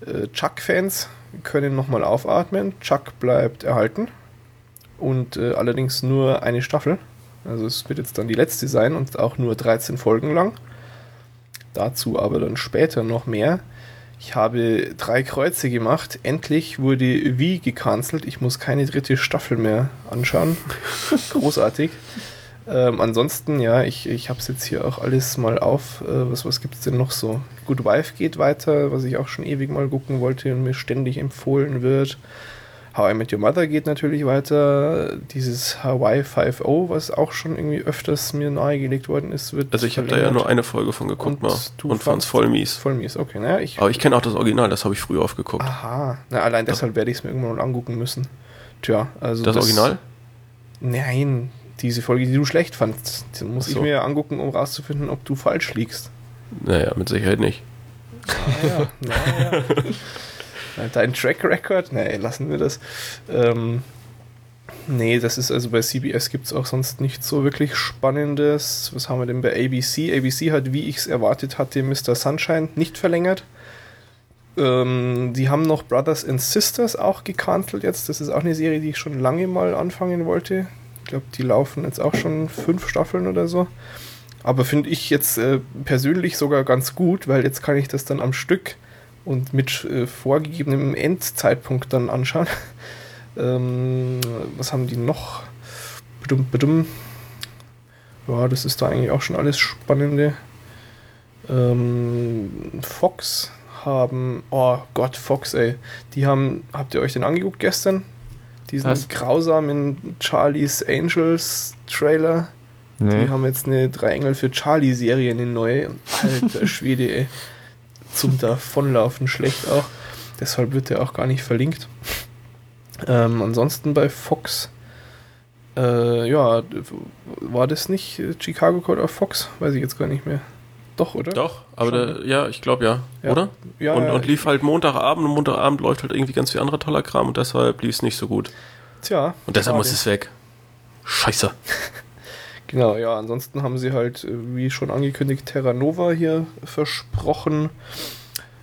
Äh, Chuck-Fans können nochmal aufatmen. Chuck bleibt erhalten und äh, allerdings nur eine Staffel. Also es wird jetzt dann die letzte sein und auch nur 13 Folgen lang. Dazu aber dann später noch mehr. Ich habe drei Kreuze gemacht. Endlich wurde Wie gecancelt. Ich muss keine dritte Staffel mehr anschauen. (laughs) Großartig. Ähm, ansonsten, ja, ich, ich habe es jetzt hier auch alles mal auf. Äh, was was gibt es denn noch so? Good Wife geht weiter, was ich auch schon ewig mal gucken wollte und mir ständig empfohlen wird. How I Met Your Mother geht natürlich weiter. Dieses Hawaii 5.0, was auch schon irgendwie öfters mir nahegelegt worden ist, wird. Also ich habe da ja nur eine Folge von geguckt Und mal du und fand's fandst- voll mies. Voll mies, okay. Naja, ich. Aber ich kenne auch das Original, das habe ich früher oft geguckt. Aha, na, allein deshalb werde ich es mir irgendwann mal angucken müssen. Tja, also. das, Original? Nein, diese Folge, die du schlecht fandst, die muss Ach ich so. mir angucken, um rauszufinden, ob du falsch liegst. Naja, mit Sicherheit nicht. Naja, naja. (laughs) Dein Track Record? Nee, lassen wir das. Ähm, nee, das ist also bei CBS gibt es auch sonst nichts so wirklich Spannendes. Was haben wir denn bei ABC? ABC hat, wie ich es erwartet hatte, Mr. Sunshine nicht verlängert. Ähm, die haben noch Brothers and Sisters auch gecancelt jetzt. Das ist auch eine Serie, die ich schon lange mal anfangen wollte. Ich glaube, die laufen jetzt auch schon fünf Staffeln oder so. Aber finde ich jetzt äh, persönlich sogar ganz gut, weil jetzt kann ich das dann am Stück und mit äh, vorgegebenem Endzeitpunkt dann anschauen. (laughs) ähm, was haben die noch? Bedum, bedum. Ja, das ist da eigentlich auch schon alles Spannende. Ähm, Fox haben, oh Gott, Fox, ey. Die haben, habt ihr euch den angeguckt gestern? Diesen Was? grausamen Charlie's Angels Trailer. Die Nee. haben jetzt eine Drei Engel für Charlie-Serie, eine neue. Alter (laughs) Schwede, ey. Zum Davonlaufen schlecht auch. Deshalb wird der auch gar nicht verlinkt. Ähm, ansonsten bei Fox, äh, ja, war das nicht Chicago Code auf Fox? Weiß ich jetzt gar nicht mehr. Doch, oder? Doch, aber der, ja, ich glaube ja. Ja. Oder? Ja, und, und lief halt Montagabend und Montagabend läuft halt irgendwie ganz viel anderer toller Kram und deshalb lief es nicht so gut. Tja. Und deshalb muss es weg. Scheiße. (laughs) Genau, ja, ansonsten haben sie halt, äh, wie schon angekündigt, Terra Nova hier versprochen.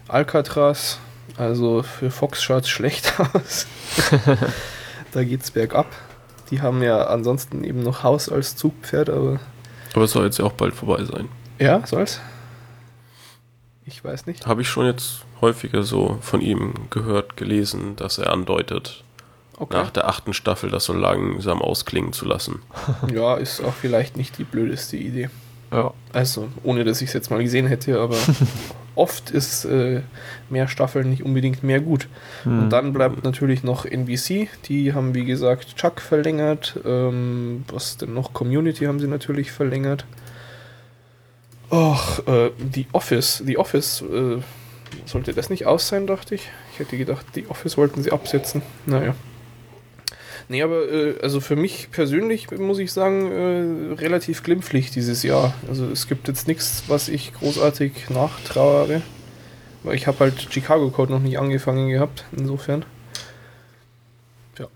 Alcatraz, also für Fox schaut schlecht (laughs) aus. (laughs) da geht's bergab. Die haben ja ansonsten eben noch Haus als Zugpferd, aber Aber es soll jetzt ja auch bald vorbei sein. ja, soll's. Ich weiß nicht. Habe ich schon jetzt häufiger so von ihm gehört, gelesen, dass er andeutet, Okay. nach der achten Staffel das so langsam ausklingen zu lassen. (laughs) Ja, ist auch vielleicht nicht die blödeste Idee. Ja. Also, ohne dass ich es jetzt mal gesehen hätte, aber (laughs) oft ist äh, mehr Staffeln nicht unbedingt mehr gut. Und dann bleibt natürlich noch NBC. Die haben, wie gesagt, Chuck verlängert. Ähm, was denn noch? Community haben sie natürlich verlängert. Ach, äh, The Office. The Office, äh, sollte das nicht aus sein, dachte ich. Ich hätte gedacht, The Office wollten sie absetzen. Naja. Nee, aber äh, also für mich persönlich muss ich sagen, äh, relativ glimpflich dieses Jahr. Also es gibt jetzt nichts, was ich großartig nachtrauere. Weil ich habe halt Chicago Code noch nicht angefangen gehabt, insofern. Ja.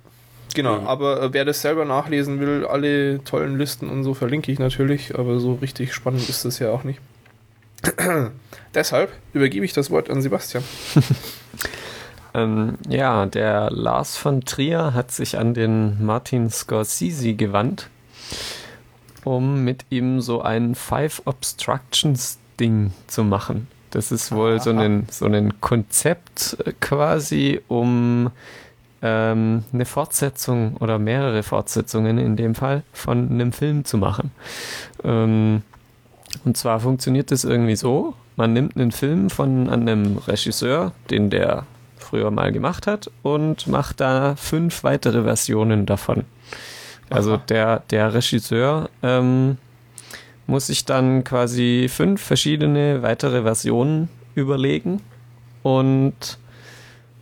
Genau, Mhm. aber äh, wer das selber nachlesen will, alle tollen Listen und so verlinke ich natürlich, aber so richtig spannend ist das ja auch nicht. (clears throat) Deshalb übergebe ich das Wort an Sebastian. (laughs) Ähm, ja, der Lars von Trier hat sich an den Martin Scorsese gewandt, um mit ihm so ein Five Obstructions Ding zu machen. Das ist wohl so ein, so ein Konzept äh, quasi, um ähm, eine Fortsetzung oder mehrere Fortsetzungen in dem Fall von einem Film zu machen. Ähm, und zwar funktioniert das irgendwie so, man nimmt einen Film von einem Regisseur, den der früher mal gemacht hat, und macht da fünf weitere Versionen davon. Also Aha. der, der Regisseur ähm, muss sich dann quasi fünf verschiedene weitere Versionen überlegen und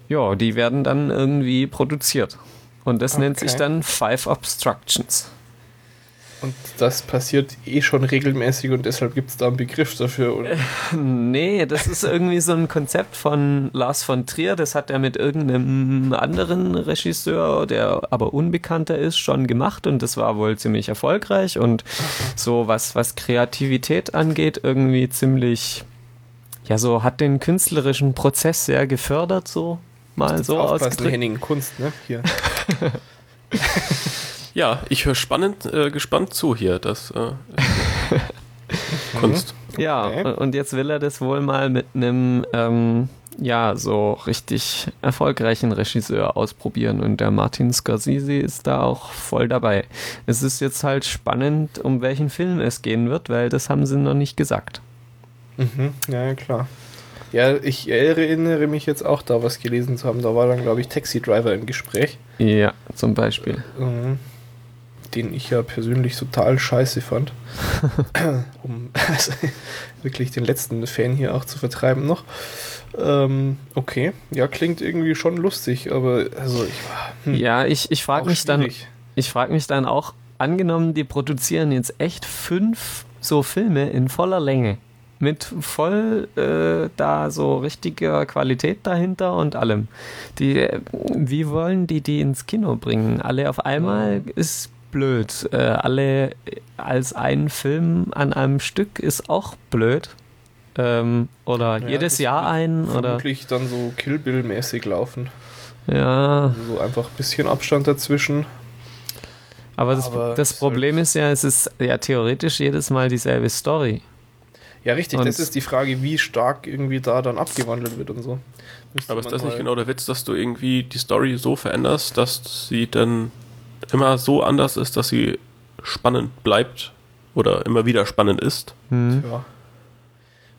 ja, die werden dann irgendwie produziert. Und das nennt sich Okay. dann Five Obstructions. Und das passiert eh schon regelmäßig und deshalb gibt es da einen Begriff dafür, oder? (laughs) Nee, das ist irgendwie so ein Konzept von Lars von Trier. Das hat er mit irgendeinem anderen Regisseur, der aber unbekannter ist, schon gemacht und das war wohl ziemlich erfolgreich und so was, was Kreativität angeht, irgendwie ziemlich, ja, so hat den künstlerischen Prozess sehr gefördert, so mal so ausgedrückt. Henning, Kunst, ne? Hier. (laughs) Ja, ich höre spannend, äh, gespannt zu hier. Das äh, (laughs) Kunst. Ja, Okay. und jetzt will er das wohl mal mit einem, ähm, ja, so richtig erfolgreichen Regisseur ausprobieren und der Martin Scorsese ist da auch voll dabei. Es ist jetzt halt spannend, um welchen Film es gehen wird, weil das haben sie noch nicht gesagt. Mhm. Ja, ja, klar. Ja, ich erinnere mich jetzt auch da was gelesen zu haben. Da war dann, glaube ich, Taxi Driver im Gespräch. Ja, zum Beispiel. Mhm. Den ich ja persönlich total scheiße fand. (laughs) um also, wirklich den letzten Fan hier auch zu vertreiben noch. Ähm, okay, ja, klingt irgendwie schon lustig, aber also ich hm, Ja, ich, ich frage mich dann, schwierig. ich frage mich dann auch, angenommen, die produzieren jetzt echt fünf so Filme in voller Länge. Mit voll äh, da so richtiger Qualität dahinter und allem. Die, äh, wie wollen die die ins Kino bringen? Alle auf einmal ist blöd. Äh, alle als einen Film an einem Stück ist auch blöd. Ähm, oder Ja, jedes Jahr ein oder Vermutlich dann so Kill Bill-mäßig laufen. ja. Also so einfach ein bisschen Abstand dazwischen. Aber das, Aber das Problem ist ja, es ist ja theoretisch jedes Mal dieselbe Story. Ja, richtig, Und- das ist die Frage, wie stark irgendwie da dann abgewandelt wird und so. Müsste Aber ist das nicht genau der Witz, dass du irgendwie die Story so veränderst, dass sie dann immer so anders ist, dass sie spannend bleibt oder immer wieder spannend ist? Hm. Ja.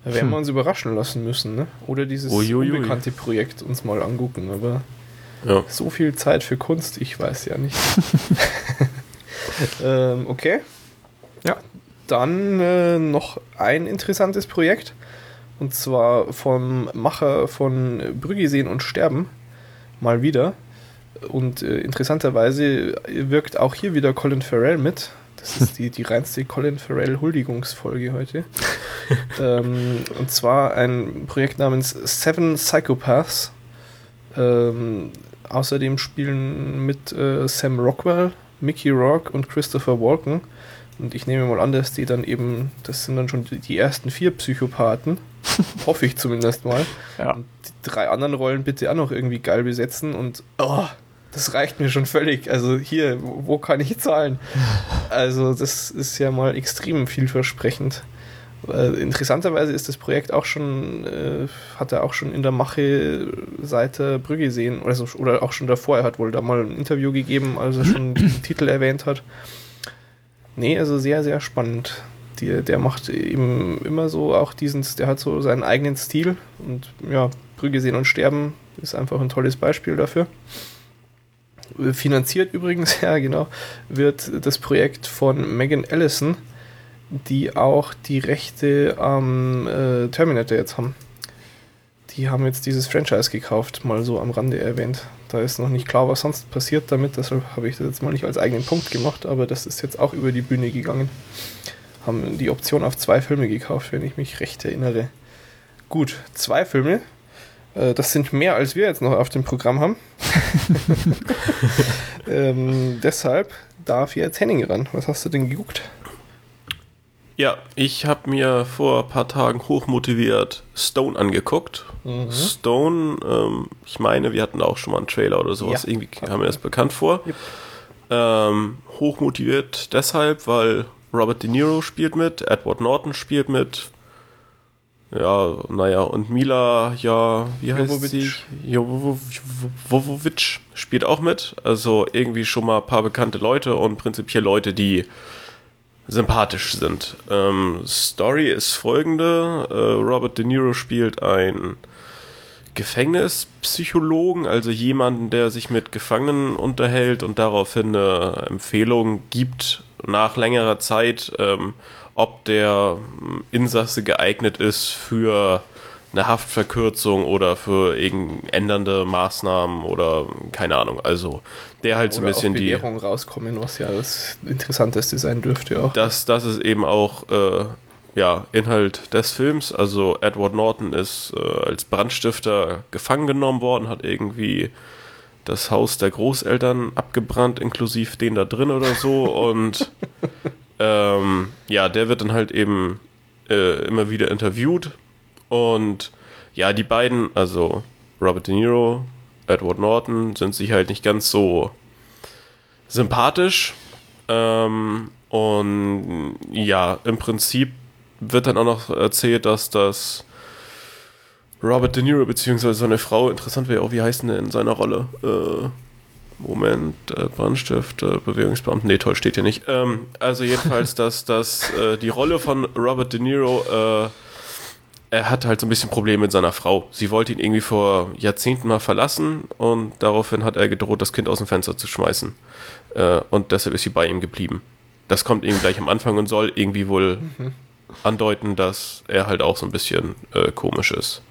Da werden wir uns überraschen lassen müssen, ne? Oder dieses Uiuiui. unbekannte Projekt uns mal angucken. Aber Ja. so viel Zeit für Kunst, ich weiß ja nicht. (laughs) ähm, okay. Ja. Dann äh, noch ein interessantes Projekt. Und zwar vom Macher von Brügge sehen und sterben. Mal wieder. Und äh, interessanterweise wirkt auch hier wieder Colin Farrell mit. Das ist die, die reinste Colin Farrell Huldigungsfolge heute. (laughs) ähm, und zwar ein Projekt namens Seven Psychopaths. Ähm, außerdem spielen mit äh, Sam Rockwell, Mickey Rourke und Christopher Walken. Und ich nehme mal an, dass die dann eben, das sind dann schon die, die ersten vier Psychopathen. (laughs) Hoffe ich zumindest mal. Ja. Und die drei anderen Rollen bitte auch noch irgendwie geil besetzen und oh, das reicht mir schon völlig. Also hier, wo, kann ich zahlen? Also das ist ja mal extrem vielversprechend. Interessanterweise ist das Projekt auch schon, äh, hat er auch schon in der Mache seit der Brügge sehen, also, oder auch schon davor. Er hat wohl da mal ein Interview gegeben, als er schon den (clears throat) Titel erwähnt hat. Nee, also sehr, sehr spannend. Die, der macht eben immer so auch diesen, der hat so seinen eigenen Stil und ja, Brügge sehen und sterben ist einfach ein tolles Beispiel dafür. Finanziert übrigens, (laughs) ja genau, wird das Projekt von Megan Ellison, die auch die Rechte am äh, Terminator jetzt haben. Die haben jetzt dieses Franchise gekauft, mal so am Rande erwähnt. Da ist noch nicht klar, was sonst passiert damit, deshalb habe ich das jetzt mal nicht als eigenen Punkt gemacht, aber das ist jetzt auch über die Bühne gegangen. Haben die Option auf zwei Filme gekauft, wenn ich mich recht erinnere. Gut, zwei Filme. Äh, Das sind mehr, als wir jetzt noch auf dem Programm haben. (laughs) ähm, deshalb darf jetzt Henning ran. Was hast du denn geguckt? Ja, ich habe mir vor ein paar Tagen hochmotiviert Stone angeguckt. Mhm. Stone, ähm, ich meine, wir hatten auch schon mal einen Trailer oder sowas. Ja. Irgendwie kam mir das bekannt vor. Yep. Ähm, hochmotiviert deshalb, weil Robert De Niro spielt mit, Edward Norton spielt mit. Ja, naja, und Mila, ja, wie heißt Jovovich. sie? Jovovich spielt auch mit. Also irgendwie schon mal ein paar bekannte Leute und prinzipiell Leute, die sympathisch sind. Ähm, Story ist folgende: äh, Robert De Niro spielt einen Gefängnispsychologen, also jemanden, der sich mit Gefangenen unterhält und daraufhin eine Empfehlung gibt nach längerer Zeit, ähm, ob der ähm, Insasse geeignet ist für eine Haftverkürzung oder für ändernde Maßnahmen oder keine Ahnung. Also der halt so ein bisschen die Bewährung rauskommen, was ja das Interessanteste sein dürfte auch. Das, das ist eben auch äh, ja, Inhalt des Films. Also Edward Norton ist äh, als Brandstifter gefangen genommen worden, hat irgendwie das Haus der Großeltern abgebrannt, inklusive den da drin oder so. (laughs) Und ähm, ja, der wird dann halt eben äh, immer wieder interviewt. Und ja, die beiden, also Robert De Niro, Edward Norton, sind sich halt nicht ganz so sympathisch. Ähm, und ja, im Prinzip wird dann auch noch erzählt, dass das Robert De Niro bzw. seine Frau, interessant wäre auch, wie heißt denn in seiner Rolle? Äh, Moment, äh, Brandstift, äh, Bewegungsbeamten, nee, toll, steht hier nicht. Ähm, also jedenfalls, (laughs) dass, dass äh, die Rolle von Robert De Niro, äh, er hat halt so ein bisschen Probleme mit seiner Frau. Sie wollte ihn irgendwie vor Jahrzehnten mal verlassen und daraufhin hat er gedroht, das Kind aus dem Fenster zu schmeißen. Äh, und deshalb ist sie bei ihm geblieben. Das kommt eben gleich am Anfang und soll irgendwie wohl mhm. andeuten, dass er halt auch so ein bisschen äh, komisch ist.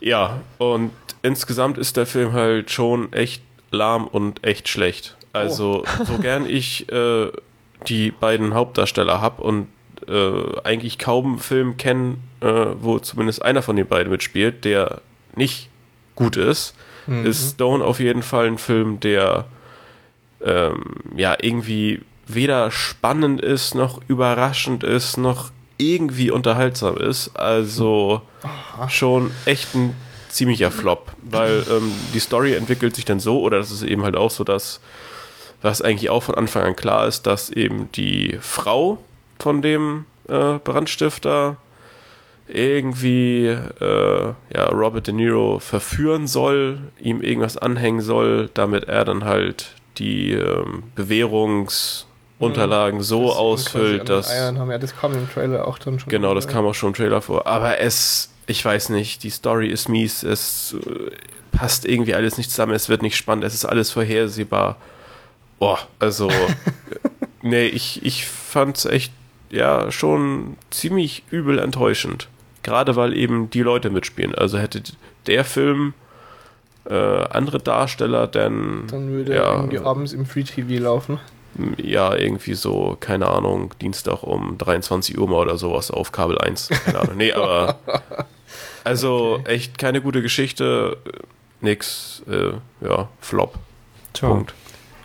Ja, und insgesamt ist der Film halt schon echt lahm und echt schlecht. Also, oh. (laughs) so gern ich äh, die beiden Hauptdarsteller habe und äh, eigentlich kaum einen Film kenne, äh, wo zumindest einer von den beiden mitspielt, der nicht gut ist, mhm. ist Stone auf jeden Fall ein Film, der ähm, ja irgendwie weder spannend ist, noch überraschend ist, noch irgendwie unterhaltsam ist. Also Aha. schon echt ein ziemlicher Flop, weil ähm, die Story entwickelt sich dann so, oder das ist eben halt auch so, dass was eigentlich auch von Anfang an klar ist, dass eben die Frau von dem äh, Brandstifter irgendwie äh, ja, Robert De Niro verführen soll, ihm irgendwas anhängen soll, damit er dann halt die ähm, Bewährungs- Unterlagen so das ausfüllt, dass. Eiern haben ja, das kam im Trailer auch dann schon. Genau, das kam auch schon im Trailer vor. Aber es, ich weiß nicht, die Story ist mies, es äh, passt irgendwie alles nicht zusammen, es wird nicht spannend, es ist alles vorhersehbar. Boah, also, (laughs) nee, ich, ich fand's echt, ja, schon ziemlich übel enttäuschend. Gerade weil eben die Leute mitspielen. Also hätte der Film äh, andere Darsteller, denn. Dann würde ja, er irgendwie abends im Free TV laufen ja, irgendwie so, keine Ahnung, Dienstag um 23 Uhr mal oder sowas auf Kabel 1. Keine Ahnung. Nee, aber (laughs) also okay. echt keine gute Geschichte, nix, äh, ja, Flop. Tja. Punkt.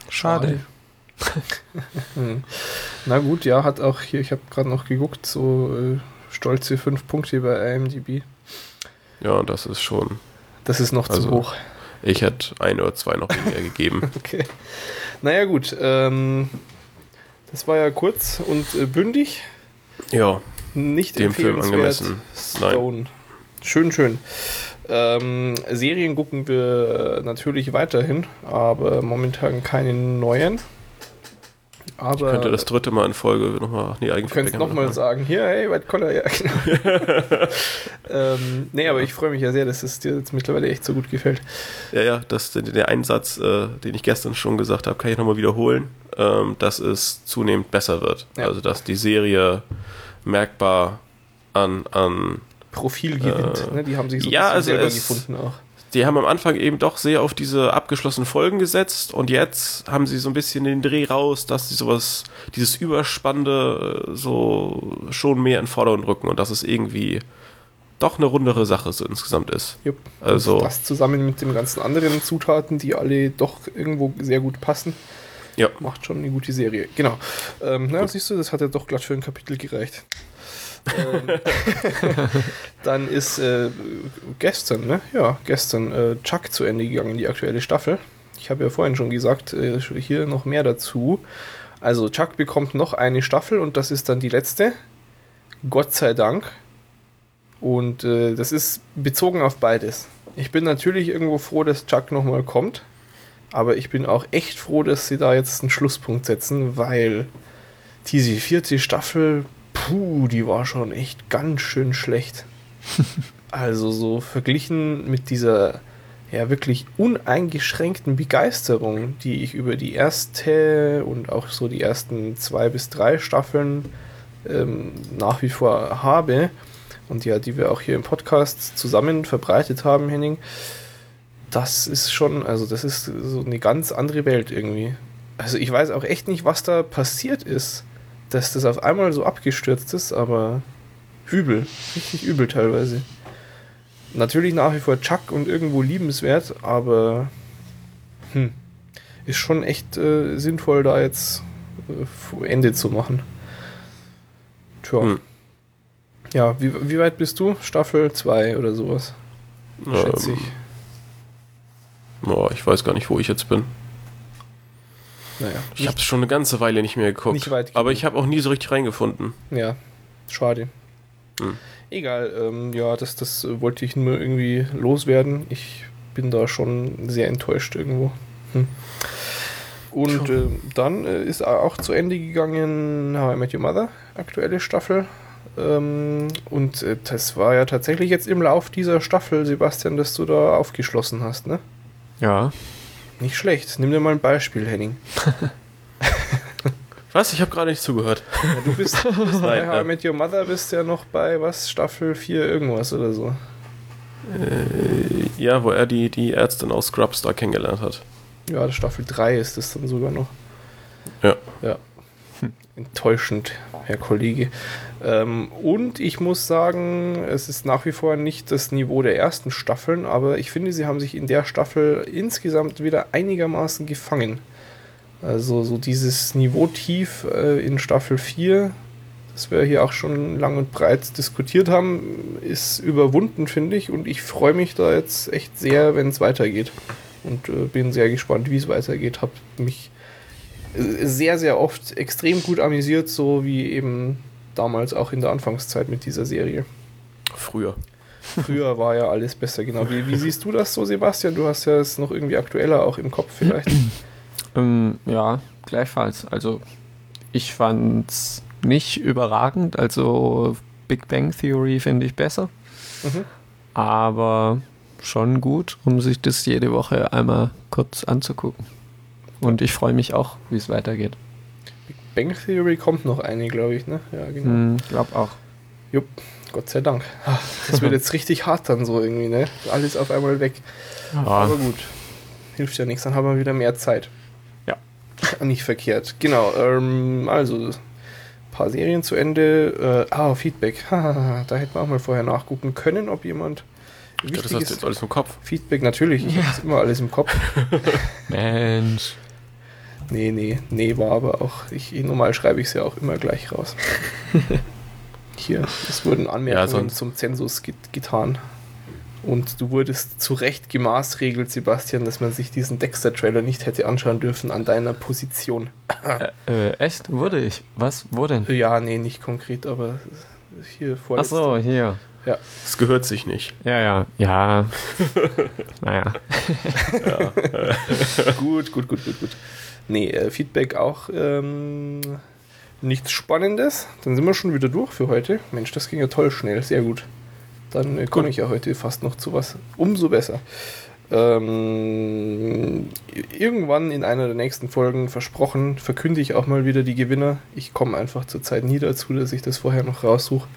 Schade. (laughs) Na gut, ja, hat auch hier, ich habe gerade noch geguckt, so äh, stolze 5 Punkte bei IMDb. Ja, das ist schon. Das ist noch also, zu hoch. Ich hätte ein oder zwei noch mehr gegeben. (laughs) okay. Naja, gut. Ähm, das war ja kurz und äh, bündig. Ja. Nicht dem Film angemessen. Stone. Nein. Schön, schön. Ähm, Serien gucken wir natürlich weiterhin, aber momentan keine neuen. Aber ich könnte das dritte Mal in Folge nochmal nee, eigentlich Du könntest nochmal sagen, hier, hey, White Collar, ja, genau. (laughs) ähm, nee, aber ich freue mich ja sehr, dass es dir jetzt mittlerweile echt so gut gefällt. Ja, ja, das, der Einsatz, äh, den ich gestern schon gesagt habe, kann ich nochmal wiederholen, ähm, dass es zunehmend besser wird. Ja. Also, dass die Serie merkbar an, an Profil gewinnt. Äh, ne? Die haben sich so ja, also selber gefunden auch die haben am Anfang eben doch sehr auf diese abgeschlossenen Folgen gesetzt und jetzt haben sie so ein bisschen den Dreh raus, dass sie sowas, dieses Überspannende äh, so schon mehr in Vordergrund rücken und dass es irgendwie doch eine rundere Sache so insgesamt ist. Jupp. Also und das zusammen mit den ganzen anderen Zutaten, die alle doch irgendwo sehr gut passen. Ja. Macht schon eine gute Serie. Genau. Ähm, na, siehst du, das hat ja doch glatt für ein Kapitel gereicht. Ähm, dann ist äh, gestern, ne? Ja, gestern äh, Chuck zu Ende gegangen, die aktuelle Staffel. Ich habe ja vorhin schon gesagt, äh, hier noch mehr dazu. Also Chuck bekommt noch eine Staffel und das ist dann die letzte. Gott sei Dank. Und äh, das ist bezogen auf beides. Ich bin natürlich irgendwo froh, dass Chuck nochmal kommt. Aber ich bin auch echt froh, dass sie da jetzt einen Schlusspunkt setzen, weil diese vierte Staffel puh, die war schon echt ganz schön schlecht. (laughs) also so verglichen mit dieser ja wirklich uneingeschränkten Begeisterung, die ich über die erste und auch so die ersten zwei bis drei Staffeln ähm, nach wie vor habe, und ja, die wir auch hier im Podcast zusammen verbreitet haben, Henning, das ist schon, also das ist so eine ganz andere Welt irgendwie. Also ich weiß auch echt nicht, was da passiert ist, dass das auf einmal so abgestürzt ist, aber übel, richtig übel teilweise. Natürlich nach wie vor Chuck und irgendwo liebenswert, aber hm, ist schon echt äh, sinnvoll, da jetzt äh, Ende zu machen. Tja. Hm. Ja, wie, wie weit bist du? Staffel 2 oder sowas? Schätze Ähm, ich. Boah, ich weiß gar nicht, wo ich jetzt bin. Naja. Ich habe es schon eine ganze Weile nicht mehr geguckt. nicht weit aber genug. ich habe auch nie so richtig reingefunden. Ja, schade. Hm. Egal, ähm, ja, das, das wollte ich nur irgendwie loswerden. Ich bin da schon sehr enttäuscht irgendwo. Hm. Und äh, dann äh, ist auch zu Ende gegangen How I Met Your Mother, aktuelle Staffel. Ähm, und äh, das war ja tatsächlich jetzt im Lauf dieser Staffel, Sebastian, dass du da aufgeschlossen hast, ne? Ja. Nicht schlecht. Nimm dir mal ein Beispiel, Henning. (laughs) Was? Ich habe gerade nicht zugehört. Ja, du bist, du bist bei How I äh, Met Your Mother bist ja noch bei was? Staffel 4 irgendwas oder so. Ja, wo er die, die Ärztin aus Scrubs da kennengelernt hat. Ja, Staffel 3 ist es dann sogar noch. Ja. Ja. Enttäuschend, Herr Kollege. Ähm, und ich muss sagen, es ist nach wie vor nicht das Niveau der ersten Staffeln, aber ich finde, sie haben sich in der Staffel insgesamt wieder einigermaßen gefangen. Also so dieses Niveau tief äh, in Staffel 4, das wir hier auch schon lang und breit diskutiert haben, ist überwunden, finde ich. Und ich freue mich da jetzt echt sehr, wenn es weitergeht. Und äh, bin sehr gespannt, wie es weitergeht. Hab mich äh, sehr, sehr oft extrem gut amüsiert, so wie eben damals auch in der Anfangszeit mit dieser Serie. Früher. Früher war ja alles besser, genau. Wie, wie siehst du das so, Sebastian? Du hast ja es noch irgendwie aktueller auch im Kopf vielleicht. (clears throat) Ähm, ja, gleichfalls. Also ich fand's nicht überragend. Also Big Bang Theory finde ich besser. Mhm. Aber schon gut, um sich das jede Woche einmal kurz anzugucken. Und ich freue mich auch, wie es weitergeht. Bang Theory kommt noch eine, glaube ich, ne? Ja, genau. Hm, glaub auch. Jupp, Gott sei Dank. Ah, Das wird jetzt richtig hart dann so irgendwie, ne? Alles auf einmal weg. Aber gut, hilft ja nichts, dann haben wir wieder mehr Zeit. Ja. (laughs) Nicht verkehrt. Genau, ähm, also ein paar Serien zu Ende. Äh, ah, Feedback. Hahaha, (laughs) da hätten wir auch mal vorher nachgucken können, ob jemand Ich dachte, das hast du jetzt alles im Kopf. Feedback, natürlich, ich Ja. habe immer alles im Kopf. (laughs) Mensch. Nee, nee, nee, war aber auch, ich, normal schreibe ich es ja auch immer gleich raus. (laughs) Hier, es wurden Anmerkungen sonst- zum Zensus get getan. Und du wurdest zu Recht gemaßregelt, Sebastian, dass man sich diesen Dexter-Trailer nicht hätte anschauen dürfen an deiner Position. Äh, äh, echt? Wurde ich? Was? Wo denn? Ja, nee, nicht konkret, aber hier vor. Ach so, hier. Es gehört sich nicht. Ja, ja. Ja. (laughs) naja. (laughs) Gut, gut, gut, gut, gut. Nee, äh, Feedback auch ähm, nichts Spannendes. Dann sind wir schon wieder durch für heute. Mensch, das ging ja toll schnell, sehr gut. Dann äh, komme ich ja heute fast noch zu was. Umso besser. Ähm, irgendwann in einer der nächsten Folgen versprochen, verkünde ich auch mal wieder die Gewinner. Ich komme einfach zurzeit nie dazu, dass ich das vorher noch raussuche.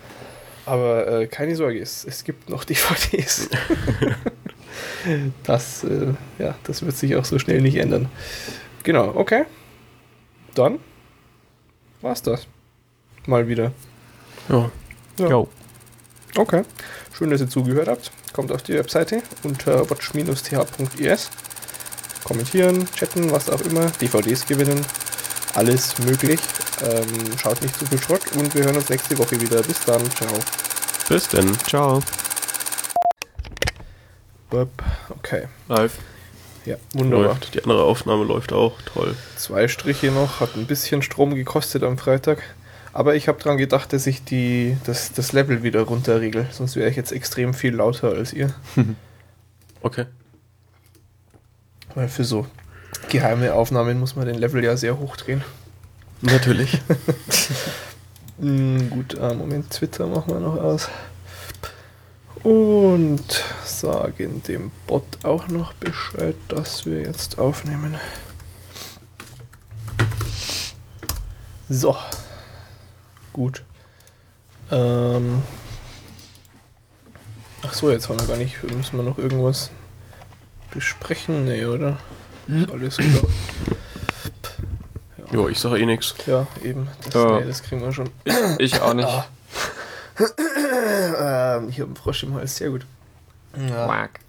Aber äh, keine Sorge, es, es gibt noch (laughs) DVDs. (laughs) das, äh, ja, das wird sich auch so schnell nicht ändern. Genau, okay. Dann war's das. Mal wieder. Ja. Ja. Jo. Okay. Schön, dass ihr zugehört habt. Kommt auf die Webseite unter watch-th.es. Kommentieren, chatten, was auch immer. DVDs gewinnen. Alles möglich. Ähm, schaut nicht zu viel Schrott und wir hören uns nächste Woche wieder. Bis dann. Ciao. Bis denn. Ciao. Okay. Live. Ja, wunderbar. Läuft. Die andere Aufnahme läuft auch. Toll. Zwei Striche noch, hat ein bisschen Strom gekostet am Freitag. Aber ich habe dran gedacht, dass ich die, das, das Level wieder runterregel. Sonst wäre ich jetzt extrem viel lauter als ihr. (laughs) Okay. Weil für so geheime Aufnahmen muss man den Level ja sehr hoch drehen. Natürlich. (laughs) Mm, gut, äh, Moment, Twitter machen wir noch aus. Und sagen dem Bot auch noch Bescheid, dass wir jetzt aufnehmen. So. Gut. Ähm, so, jetzt haben wir gar nicht. Müssen wir noch irgendwas besprechen? Nee, oder? Ist alles klar. Jo, ich sage eh nix. Ja, eben. Das, Ja. Nee, das kriegen wir schon. Ich auch nicht. Ah. (clears throat) ähm, ich habe einen Frosch im Hals, sehr gut. Ja. Quack.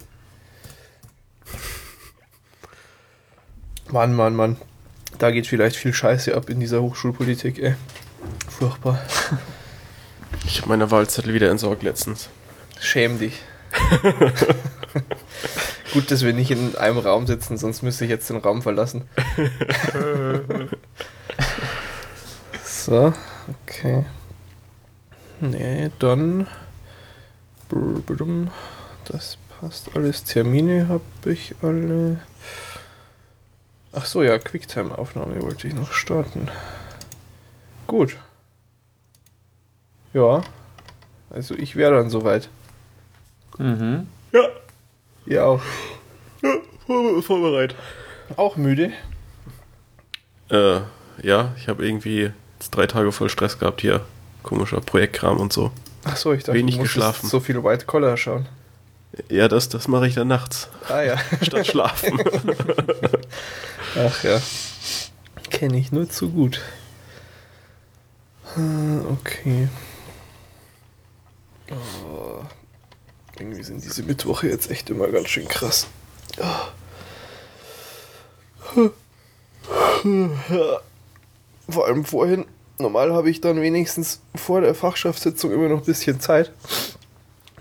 Mann, Mann, Mann. Da geht vielleicht viel Scheiße ab in dieser Hochschulpolitik, ey. Furchtbar. Ich habe meine Wahlzettel wieder entsorgt letztens. Schäm dich. (laughs) Gut, dass wir nicht in einem Raum sitzen, sonst müsste ich jetzt den Raum verlassen. (laughs) so, okay. Nee, dann. Das passt alles. Termine habe ich alle. Ach so, ja, Quicktime-Aufnahme wollte ich noch starten. Gut. Ja. Also ich wäre dann soweit. Mhm. Ja, Ihr auch. voll, voll bereit. Auch müde? Äh, ja, ich habe irgendwie jetzt drei Tage voll Stress gehabt hier. Komischer Projektkram und so. Ach so, ich dachte, Wenig du geschlafen. so viel White Collar schauen. Ja, das, das mache ich dann nachts, Ah ja. (laughs) statt schlafen. (laughs) Ach ja. Kenne ich nur zu gut. Äh, Okay. Oh, irgendwie sind diese Mittwoche jetzt echt immer ganz schön krass. Vor allem vorhin. Normal habe ich dann wenigstens vor der Fachschaftssitzung immer noch ein bisschen Zeit.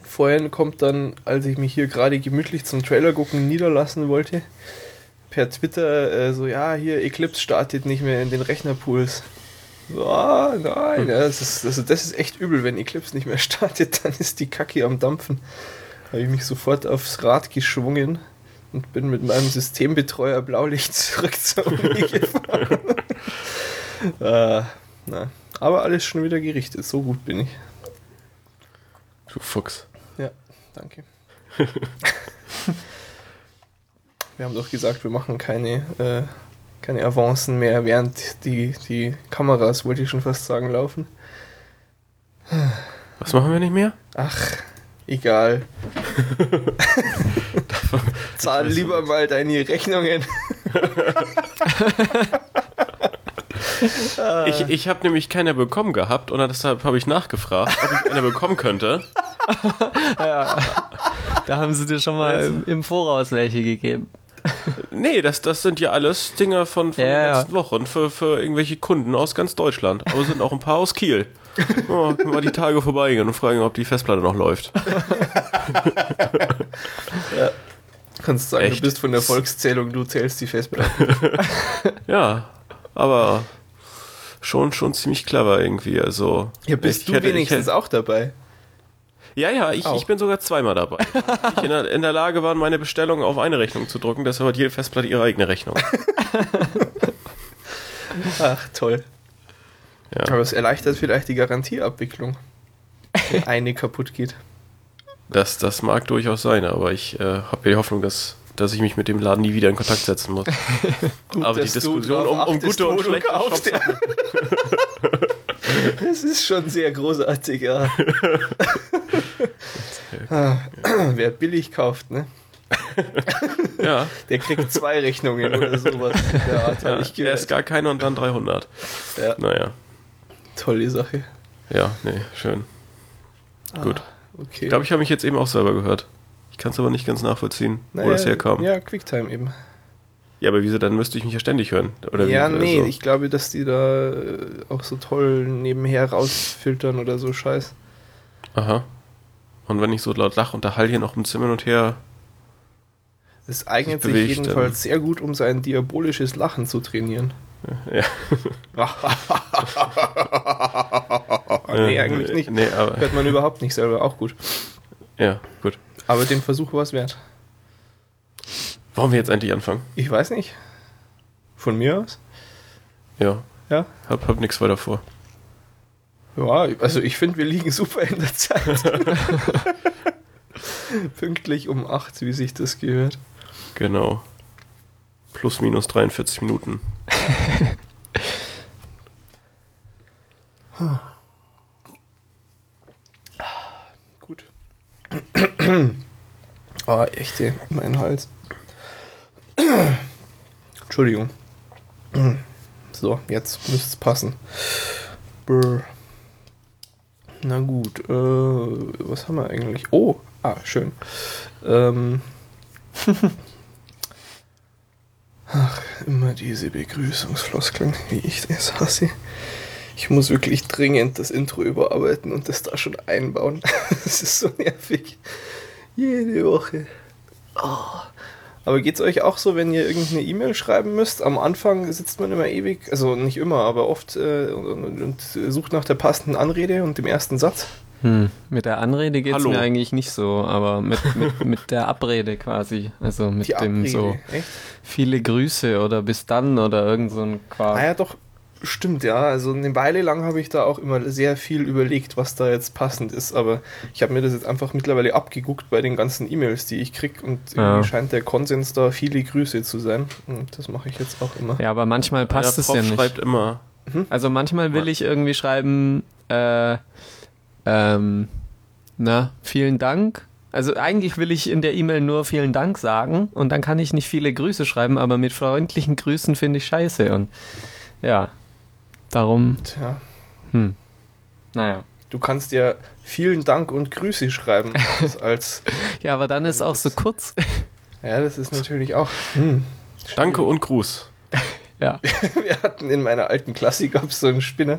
Vorhin kommt dann, als ich mich hier gerade gemütlich zum Trailer gucken niederlassen wollte, per Twitter äh, so, ja, hier Eclipse startet nicht mehr in den Rechnerpools. So, ah, nein, ja, das, ist, also das ist echt übel, wenn Eclipse nicht mehr (laughs) startet, dann ist die Kacke am Dampfen. Habe ich mich sofort aufs Rad geschwungen und bin mit meinem Systembetreuer Blaulicht (laughs) zurück zur Uni (laughs) gefahren. äh, na, aber alles schon wieder gerichtet, so gut bin ich. Du Fuchs. Ja, danke. wir haben doch gesagt, wir machen keine, äh, keine Avancen mehr, während die, die Kameras, wollte ich schon fast sagen, laufen. Was machen wir nicht mehr? Ach, egal. (laughs) Zahl lieber mal deine Rechnungen. (laughs) (laughs) Ich, ich habe nämlich keine bekommen gehabt und deshalb habe ich nachgefragt, ob ich eine bekommen könnte. (laughs) Da haben sie dir schon mal im, im Voraus welche gegeben. Nee, das, das sind ja alles Dinger von, von Ja, den ja. letzten Wochen für, für irgendwelche Kunden aus ganz Deutschland. Aber es sind auch ein paar aus Kiel. Oh, wir die Tage vorbeigehen und fragen, ob die Festplatte noch läuft. (laughs) Kannst sagen, Echt? du bist von der Volkszählung, du zählst die Festplatte. Ja, aber schon, schon ziemlich clever irgendwie. Also, Ja, bist ich du hätte- wenigstens hätte- auch dabei? Ja, ja, ich, Auch. ich bin sogar zweimal dabei. ich in der, in der Lage war, meine Bestellung auf eine Rechnung zu drucken, deshalb hat jede Festplatte ihre eigene Rechnung. (laughs) Ach, toll. Ja. Aber es erleichtert vielleicht die Garantieabwicklung, wenn (laughs) eine kaputt geht. Das, das mag durchaus sein, aber ich äh, habe ja die Hoffnung, dass, dass ich mich mit dem Laden nie wieder in Kontakt setzen muss. (laughs) aber die Diskussion um, um gute und schlechte Shops (laughs) ja. Das ist schon sehr großartig, ja. (laughs) Ah, (clears throat) Wer billig kauft, ne? Ja, Der kriegt zwei Rechnungen oder sowas. ja ich erst gar keine und dann 300. Ja, Naja, tolle Sache. ja, nee, schön. Gut. Okay. Ich glaube, ich habe mich jetzt eben auch selber gehört. Ich kann es aber nicht ganz nachvollziehen, wo Naja, das herkam. Ja. Ja, Quicktime eben. aber wieso, dann müsste ich mich ja ständig hören. Oder ja, wie, nee, also- ich glaube, dass die da äh, auch so toll nebenher rausfiltern oder so Scheiß. Aha. Und wenn ich so laut lache und der Hall hier noch im Zimmer und her. Es eignet sich bewegt, jedenfalls sehr gut, um sein diabolisches Lachen zu trainieren. Ja. (laughs) nee, eigentlich nicht. Nee, aber. Hört man überhaupt nicht selber, auch gut. Ja, gut. Aber den Versuch war es wert. Wollen wir jetzt endlich anfangen? Ich weiß nicht. Von mir aus? Ja. Ja. Hab, hab nichts weiter vor. Ja, also ich finde, wir liegen super in der Zeit. (laughs) Pünktlich um 8, wie sich das gehört. Genau. Plus minus 43 Minuten. Gut. (laughs) oh, echt, ey, mein Hals. Entschuldigung. So, jetzt müsste es passen. Brr. Na gut, äh, was haben wir eigentlich? Oh, ah, schön. Ähm. (laughs) Ach, immer diese Begrüßungsfloskeln, wie ich das hasse. Ich muss wirklich dringend das Intro überarbeiten und das da schon einbauen. (laughs) Das ist so nervig. Jede Woche. Oh. Aber geht es euch auch so, wenn ihr irgendeine E-Mail schreiben müsst? Am Anfang sitzt man immer ewig, also nicht immer, aber oft äh, und, und, sucht nach der passenden Anrede und dem ersten Satz. Hm. Mit der Anrede geht es mir eigentlich nicht so, aber mit, mit, (laughs) mit der Abrede quasi. Also mit Die dem Abrede, so echt? viele Grüße oder bis dann oder irgend so ein Quark. Ah ja, doch, stimmt, ja. Also eine Weile lang habe ich da auch immer sehr viel überlegt, was da jetzt passend ist. Aber ich habe mir das jetzt einfach mittlerweile abgeguckt bei den ganzen E-Mails, die ich kriege. Und irgendwie Ja. scheint der Konsens da viele Grüße zu sein. Und das mache ich jetzt auch immer. Ja, aber manchmal passt der es Prof ja nicht. schreibt immer. Also manchmal will ich irgendwie schreiben, äh, ähm, na, vielen Dank. Also eigentlich will ich in der E-Mail nur vielen Dank sagen und dann kann ich nicht viele Grüße schreiben, aber mit freundlichen Grüßen finde ich scheiße und ja, darum, Tja, hm, naja. du kannst ja vielen Dank und Grüße schreiben. Als, (laughs) Ja, aber dann ist auch so kurz. ja, das ist natürlich auch. Hm. Danke und Gruß. (laughs) Ja. (laughs) Wir hatten in meiner alten Klasse gab es so einen Spinner,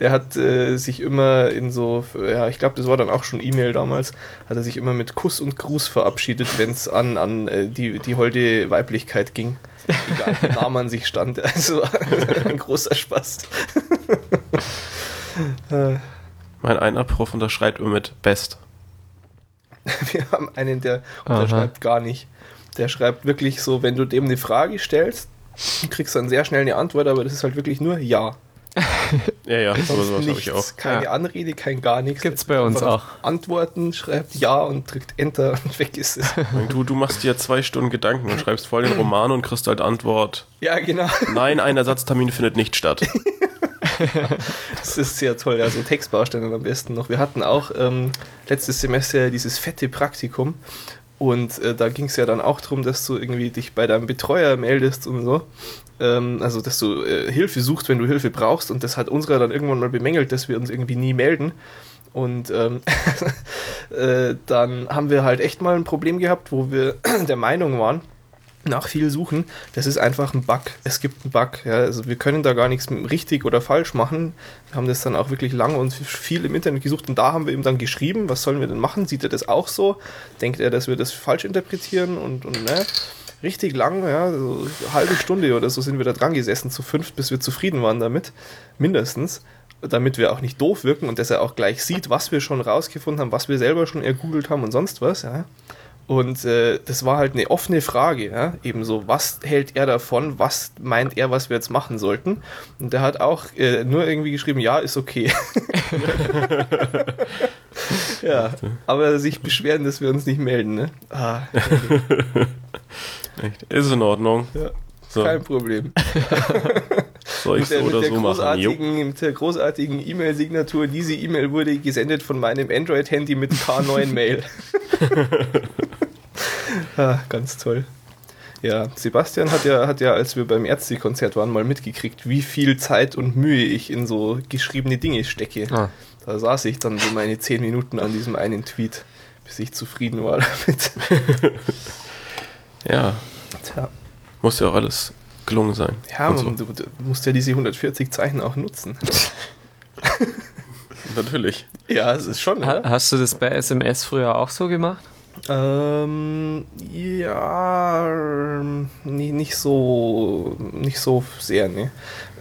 der hat äh, sich immer in so, ja, ich glaube, das war dann auch schon E-Mail damals, hat er sich immer mit Kuss und Gruß verabschiedet, wenn es an, an äh, die, die holde Weiblichkeit ging. Egal, wie nah man sich stand. (laughs) Also ein großer Spaß. (laughs) Mein einer Prof unterschreibt immer mit Best. (laughs) Wir haben einen, der Aha. unterschreibt gar nicht. Der schreibt wirklich so, wenn du dem eine Frage stellst, kriegst du dann sehr schnell eine Antwort, aber das ist halt wirklich nur Ja. Ja, ja, Sonst sowas habe ich auch. Keine Ja. Anrede, kein gar nichts. Gibt's bei uns auch. Antworten, schreibt Ja und drückt Enter und weg ist es. Du, du machst dir zwei Stunden Gedanken und schreibst voll den Roman und kriegst halt Antwort. ja, genau. Nein, ein Ersatztermin findet nicht statt. (laughs) Das ist sehr toll. Also Textbausteine am besten noch. Wir hatten auch ähm, letztes Semester dieses fette Praktikum. Und äh, da ging es ja dann auch darum, dass du irgendwie dich bei deinem Betreuer meldest und so. Ähm, also, dass du äh, Hilfe suchst, wenn du Hilfe brauchst. Und das hat unserer dann irgendwann mal bemängelt, dass wir uns irgendwie nie melden. Und ähm, (laughs) äh, dann haben wir halt echt mal ein Problem gehabt, wo wir (clears throat) der Meinung waren, nach viel Suchen, das ist einfach ein Bug. Es gibt einen Bug. Ja. Also wir können da gar nichts richtig oder falsch machen. Wir haben das dann auch wirklich lange und viel im Internet gesucht und da haben wir ihm dann geschrieben, was sollen wir denn machen? Sieht er das auch so? Denkt er, dass wir das falsch interpretieren und, und ne? Richtig lang, ja, so eine halbe Stunde oder so sind wir da dran gesessen, zu fünf, bis wir zufrieden waren damit, mindestens, damit wir auch nicht doof wirken und dass er auch gleich sieht, was wir schon rausgefunden haben, was wir selber schon ergoogelt haben und sonst was, ja. Und äh, das war halt eine offene Frage, ja? ebenso, was hält er davon, was meint er, was wir jetzt machen sollten? Und der hat auch äh, nur irgendwie geschrieben, ja, ist okay. (laughs) ja, aber sich beschweren, dass wir uns nicht melden, ne? Ah, (laughs) Echt? Ist in Ordnung. ja, So, kein Problem. (laughs) soll ich so oder der so machen? Mit der großartigen E-Mail-Signatur, diese E-Mail wurde gesendet von meinem Android-Handy mit K9-Mail. (laughs) (laughs) ah, ganz toll. Ja, Sebastian hat ja, hat ja, als wir beim Ärztekonzert waren, mal mitgekriegt, wie viel Zeit und Mühe ich in so geschriebene Dinge stecke. Ah. Da saß ich dann so meine zehn Minuten an diesem einen Tweet, bis ich zufrieden war damit. Ja, Tja. muss ja auch alles gelungen sein. Ja, Und so. man, du, du musst ja diese 140 Zeichen auch nutzen. (laughs) Natürlich. Ja, es ist schon. Ha- Hast du das bei SMS früher auch so gemacht? Ähm, ja, nicht so, nicht so sehr, ne.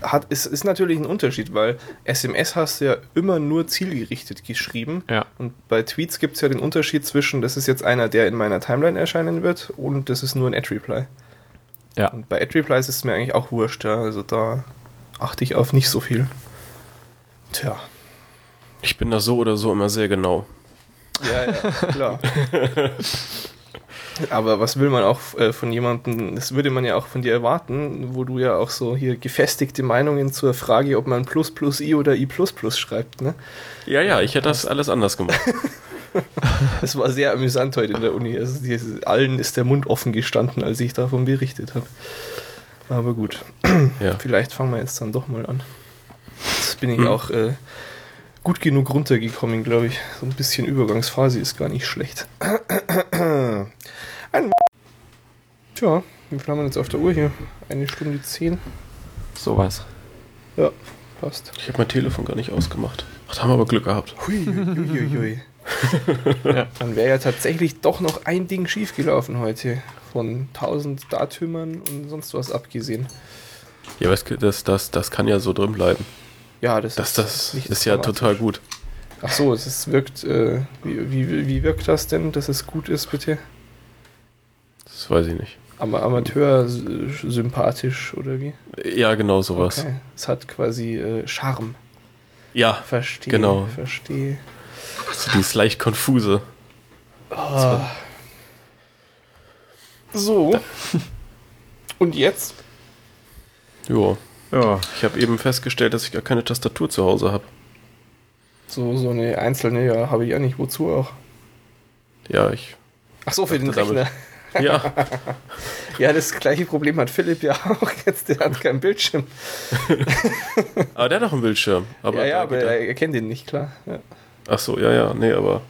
Hat, es ist natürlich ein Unterschied, weil SMS hast du ja immer nur zielgerichtet geschrieben. Ja. Und bei Tweets gibt es ja den Unterschied zwischen, das ist jetzt einer, der in meiner Timeline erscheinen wird, und das ist nur ein Ad-Reply. Ja. Und bei Ad-Replies ist es mir eigentlich auch wurscht, ja. Also da achte ich auf nicht so viel. Tja. Ich bin da so oder so immer sehr genau. Ja, ja, klar. (laughs) Aber was will man auch äh, von jemandem, das würde man ja auch von dir erwarten, wo du ja auch so hier gefestigte Meinungen zur Frage, ob man Plus plus I oder I plus plus schreibt, ne? Ja, ja, ich hätte das alles anders gemacht. (laughs) Es war sehr amüsant heute in der Uni. Also die, allen ist der Mund offen gestanden, als ich davon berichtet habe. Aber gut, Ja. vielleicht fangen wir jetzt dann doch mal an. Jetzt bin ich Hm. auch äh, gut genug runtergekommen, glaube ich. So ein bisschen Übergangsphase ist gar nicht schlecht. (clears throat) Ein Tja, wie viel haben wir jetzt auf der Uhr hier? Eine Stunde zehn. Sowas. Ja, passt. Ich habe mein Telefon gar nicht ausgemacht. Ach, da haben wir aber Glück gehabt. Hui, hui, hui, hui. (laughs) Ja. Dann wäre ja tatsächlich doch noch ein Ding schiefgelaufen heute. Von 1000 Datümern und sonst was abgesehen. Ja, weißt du, das, das, das kann ja so drin bleiben. Ja, das, Das, das nicht ist ja total gut. Ach so, es ist, wirkt. Äh, wie, wie, wie wirkt das denn, dass es gut ist, bitte? Das weiß ich nicht. Aber Amateur sympathisch oder wie? Ja, genau sowas. Okay. Es hat quasi äh, Charme. Ja, Verstehe. Genau. Verstehe. so dieses leicht konfuse. Ah. So. (laughs) Und jetzt? Jo. Ja. Ich habe eben festgestellt, dass ich gar keine Tastatur zu Hause habe. So, so eine einzelne, ja, habe ich ja nicht. Wozu auch? Ja, ich. Ach so, für den Dachte damit- Rechner. (laughs) Ja, (laughs) Ja, das gleiche Problem hat Philipp ja auch jetzt. Der hat keinen Bildschirm. (laughs) aber der hat doch einen Bildschirm. Aber ja, ja, aber er- er, kennt den nicht, klar. Ja. Ach so, ja, ja, nee, aber.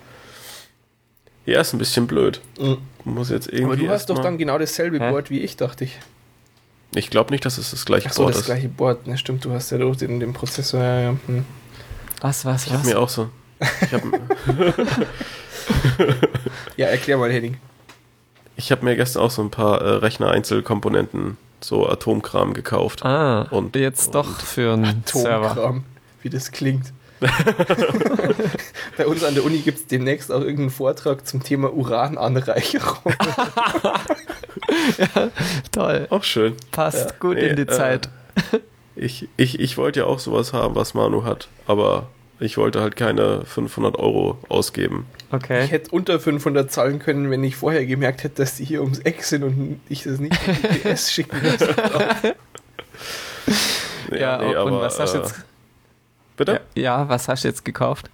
Ja, ist ein bisschen blöd. Mhm. Muss jetzt irgendwie. Aber du hast doch dann genau dasselbe Hä? Board wie ich, dachte ich. Ich glaube nicht, dass es das gleiche Ach so, Board das ist. gleiche Board. Ne, stimmt, du hast ja doch den, den Prozessor. Ja, ja. Hm. Was, was, Ich habe was? mir auch so. Ich habe (laughs) ja erklär mal, Henning. ich hab mir gestern auch so ein paar äh, Rechner-Einzelkomponenten, so Atomkram gekauft. Ah, Und- und jetzt doch für einen Server. Atomkram, wie das klingt. (laughs) Bei uns an der Uni gibt es demnächst auch irgendeinen Vortrag zum Thema Urananreicherung. (laughs) (laughs) Toll. Auch schön. Passt Ja. gut Nee, in die äh, Zeit. (laughs) Ich, ich, ich wollte ja auch sowas haben, was Manu hat, aber ich wollte halt keine 500 Euro ausgeben. Ich Okay. hätte unter 500 zahlen können, wenn ich vorher gemerkt hätte, dass die hier ums Eck sind und ich das nicht mit PS (laughs) schicken muss. Ja, nee, und aber, was hast du äh, jetzt? Bitte? Ja, ja, was hast du jetzt gekauft?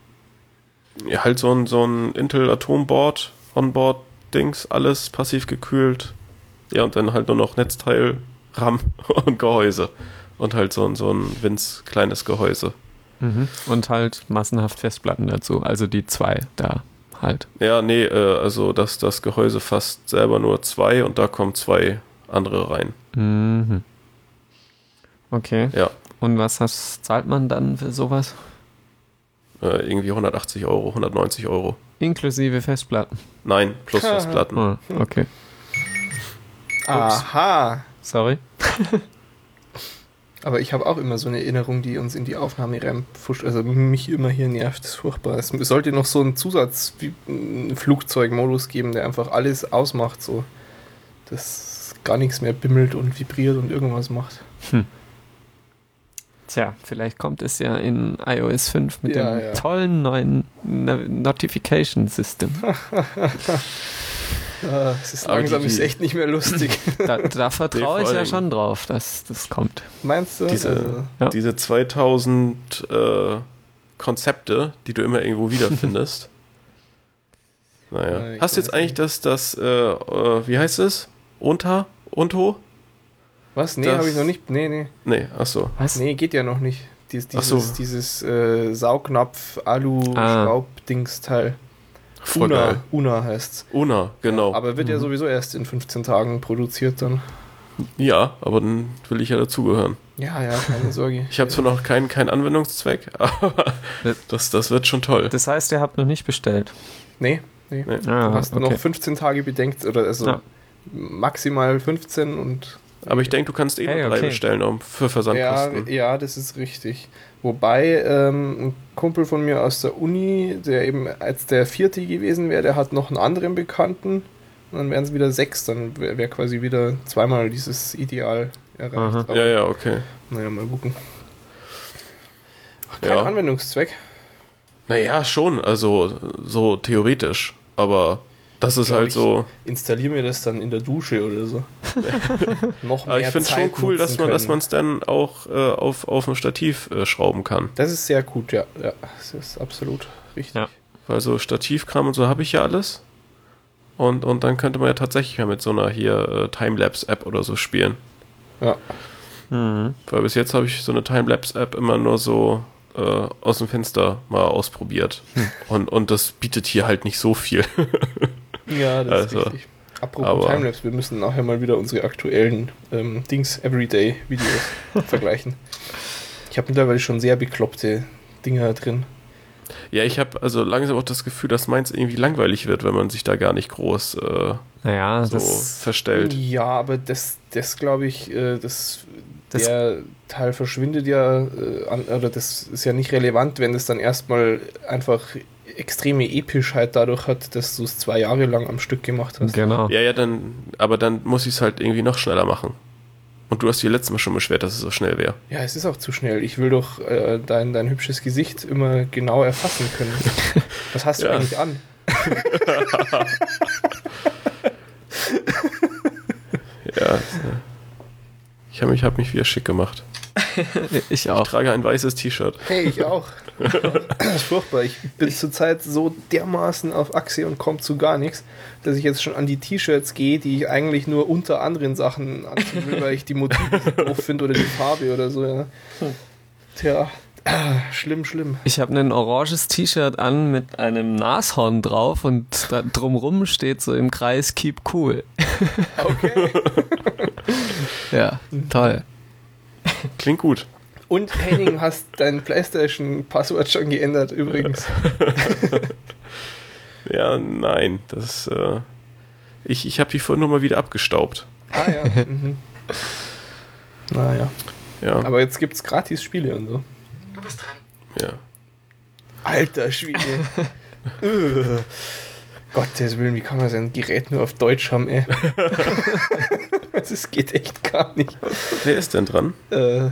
Ja, halt so ein, so ein Intel Atomboard, Onboard-Dings, alles passiv gekühlt. Ja, und dann halt nur noch Netzteil, RAM (laughs) und Gehäuse. Und halt so ein, so ein winz kleines Gehäuse. Mhm. Und halt massenhaft Festplatten dazu. Also die zwei da halt. Ja, nee, äh, also das, das Gehäuse fasst selber nur zwei und da kommen zwei andere rein. Mhm. Okay. Ja, Und was hast, zahlt man dann für sowas? äh, irgendwie 180 Euro, 190 Euro. Inklusive Festplatten. Nein, plus Festplatten. Ah, okay. Aha. Sorry. Aber ich habe auch immer so eine Erinnerung, die uns in die Aufnahme reinpfuscht. Also mich immer hier nervt. Das ist furchtbar. Es sollte noch so einen Zusatz wie einen Flugzeugmodus geben, der einfach alles ausmacht. So. Dass gar nichts mehr bimmelt und vibriert und irgendwas macht. Tja, vielleicht kommt es ja in iOS 5 mit Ja, dem ja. tollen neuen No- Notification System. (laughs) Ah, es ist langsam die- ist echt nicht mehr lustig. (laughs) Da, da vertraue Nee, ich ja schon drauf, dass das kommt. Meinst du? Diese- Also, Ja. Diese 2000 äh, Konzepte, die du immer irgendwo wiederfindest. (laughs) naja. Hast du jetzt eigentlich das, das, äh, äh, wie heißt es? Unter? Unto? was? Nee, Das- habe ich noch nicht. Nee, nee. Nee, achso. Was? Nee, geht ja noch nicht. Dies, Ach dieses so. dieses äh, Saugnapf Ah. Voll Una, geil. Una heißt's. Una, genau. Aber wird ja Mhm. sowieso erst in 15 Tagen produziert dann. ja, aber dann will ich ja dazugehören. Ja, ja, keine (laughs) Sorge. Ich habe zwar noch keinen keinen Anwendungszweck, (laughs) aber das, das wird schon toll. Das heißt, ihr habt noch nicht bestellt. Nee, nee. Nee. Ah, Du hast noch 15 Tage bedenkt, oder also Ja. maximal 15 und Aber ich denke, du kannst eh Hey, noch drei okay. bestellen um, für ja, Versandkosten. ja, das ist richtig. Wobei ähm, ein Kumpel von mir aus der Uni, der eben als der vierte gewesen wäre, der hat noch einen anderen Bekannten. Und dann wären es wieder sechs, dann wäre wär quasi wieder zweimal dieses Ideal erreicht. Aber, Ja, ja, okay. Naja, mal gucken. Ach, kein Ja. Anwendungszweck. Naja, schon, also so theoretisch. Aber das ist halt so. Installier mir das dann in der Dusche oder so. (laughs) Noch Aber ich finde schon Zeit cool, dass man es dann auch äh, auf, auf ein Stativ äh, schrauben kann. Das ist sehr gut, ja. ja. Das ist absolut richtig. Ja. weil so Stativkram und so habe ich ja alles. Und, und dann könnte man ja tatsächlich mal mit so einer hier äh, Timelapse-App oder so spielen. Ja. Mhm. Weil bis jetzt habe ich so eine Timelapse-App immer nur so äh, aus dem Fenster mal ausprobiert. (laughs) Und, und das bietet hier halt nicht so viel. (laughs) Ja, das Also, ist richtig. Apropos aber- Timelapse, wir müssen nachher mal wieder unsere aktuellen ähm, Dings Everyday-Videos (laughs) vergleichen. Ich habe mittlerweile schon sehr bekloppte Dinger drin. ja, ich habe also langsam auch das Gefühl, dass meins irgendwie langweilig wird, wenn man sich da gar nicht groß äh, Naja, so das, verstellt. Ja, aber das, das glaube ich, äh, das, Das- der Teil verschwindet ja, äh, an, oder das ist ja nicht relevant, wenn es dann erstmal einfach extreme Epischheit dadurch hat, dass du es zwei Jahre lang am Stück gemacht hast. genau. Ja, ja, dann, aber dann muss ich es halt irgendwie noch schneller machen. Und du hast dir letztes Mal schon beschwert, dass es so schnell wäre. Ja, es ist auch zu schnell. Ich will doch äh, dein, dein hübsches Gesicht immer genau erfassen können. (laughs) Was hast du Ja. eigentlich an? (laughs) Ja. Ich habe mich, hab mich wieder schick gemacht. Ich (laughs) Ich auch. trage ein weißes T-Shirt. Hey, ich auch. (laughs) das ist furchtbar. Ich bin zurzeit so dermaßen auf Achse und komme zu gar nichts, dass ich jetzt schon an die T-Shirts gehe, die ich eigentlich nur unter anderen Sachen anziehen will, weil ich die Motive so doof finde oder die Farbe oder so. Ja. Tja, ah, (clears throat) schlimm, schlimm. Ich habe ein oranges T-Shirt an mit einem Nashorn drauf und da drumrum steht so im Kreis Keep Cool. Okay. (laughs) Ja, toll. Klingt gut. Und Henning, hast dein PlayStation-Passwort schon geändert übrigens. (laughs) Ja, nein. Das, äh, ich ich habe die vorhin nochmal wieder abgestaubt. Ah ja. Mhm. Naja. Ja, Aber jetzt gibt's gratis Spiele und so. ja. Alter Schwede. (laughs) Gottes Willen, wie kann man sein Gerät nur auf Deutsch haben, ey? (laughs) (laughs) Das geht echt gar nicht. Wer ist denn dran? Äh,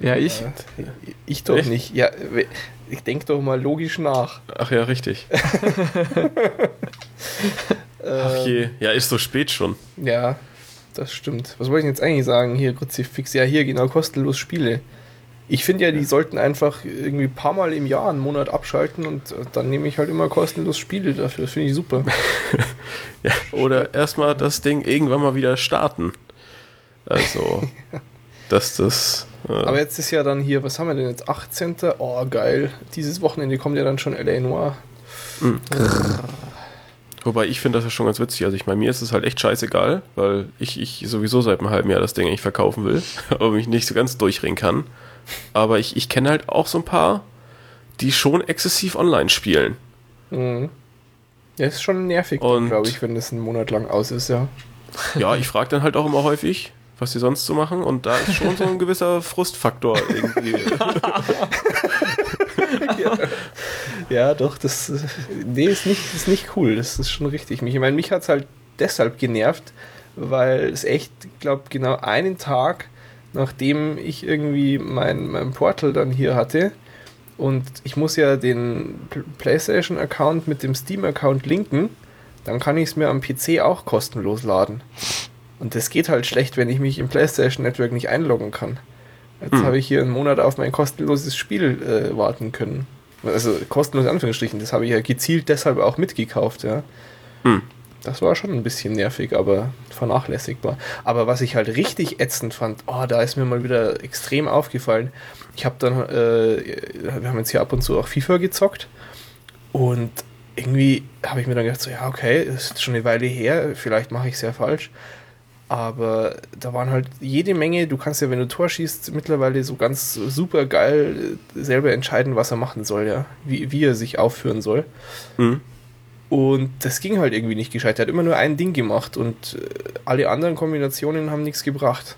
Ja, ich. ja, ich doch Echt? nicht. Ja, ich denk doch mal logisch nach. Ach ja, richtig. (laughs) Ach je. Ja, ist so spät schon. Ja, das stimmt. Was wollte ich jetzt eigentlich sagen? Hier, Kruzifix. Ja, hier, genau, kostenlos Spiele. Ich finde ja, die sollten einfach irgendwie ein paar Mal im Jahr einen Monat abschalten und äh, dann nehme ich halt immer kostenlos Spiele dafür. Das finde ich super. (laughs) Ja, oder erstmal das Ding irgendwann mal wieder starten. Also, (laughs) dass das. Äh, Aber jetzt ist ja dann hier, was haben wir denn jetzt? 18. Oh, geil. Dieses Wochenende kommt ja dann schon L.A. Noir. wobei ich finde das ja schon ganz witzig. Also, ich meine, mir ist es halt echt scheißegal, weil ich, ich sowieso seit einem halben Jahr das Ding eigentlich verkaufen will, (laughs) aber mich nicht so ganz durchringen kann. Aber ich, ich kenne halt auch so ein paar, die schon exzessiv online spielen. Mhm. Ja, ist schon nervig, glaube ich, wenn das einen Monat lang aus ist, ja. Ja, ich frage dann halt auch immer häufig, was die sonst so machen. Und da ist schon so ein gewisser Frustfaktor irgendwie. (laughs) Ja, doch, das nee, ist nicht, ist nicht cool. Das ist schon richtig. Mich, ich meine, mich hat es halt deshalb genervt, weil es echt, glaube genau einen Tag, nachdem ich irgendwie mein, mein Portal dann hier hatte und ich muss ja den PlayStation-Account mit dem Steam-Account linken, dann kann ich es mir am PC auch kostenlos laden. Und das geht halt schlecht, wenn ich mich im PlayStation Network nicht einloggen kann. Jetzt Hm. habe ich hier einen Monat auf mein kostenloses Spiel äh, warten können. Also kostenlos in Anführungsstrichen, das habe ich ja gezielt deshalb auch mitgekauft, ja. Hm. Das war schon ein bisschen nervig, aber vernachlässigbar. Aber was ich halt richtig ätzend fand, oh, da ist mir mal wieder extrem aufgefallen. Ich habe dann, äh, wir haben jetzt hier ab und zu auch FIFA gezockt und irgendwie habe ich mir dann gedacht, so, ja, okay, das ist schon eine Weile her, vielleicht mache ich es ja falsch. Aber da waren halt jede Menge, du kannst ja, wenn du Tor schießt, mittlerweile so ganz super geil selber entscheiden, was er machen soll, ja. Wie, wie er sich aufführen soll. Hm. Und das ging halt irgendwie nicht gescheit. Er hat immer nur ein Ding gemacht und äh, alle anderen Kombinationen haben nichts gebracht.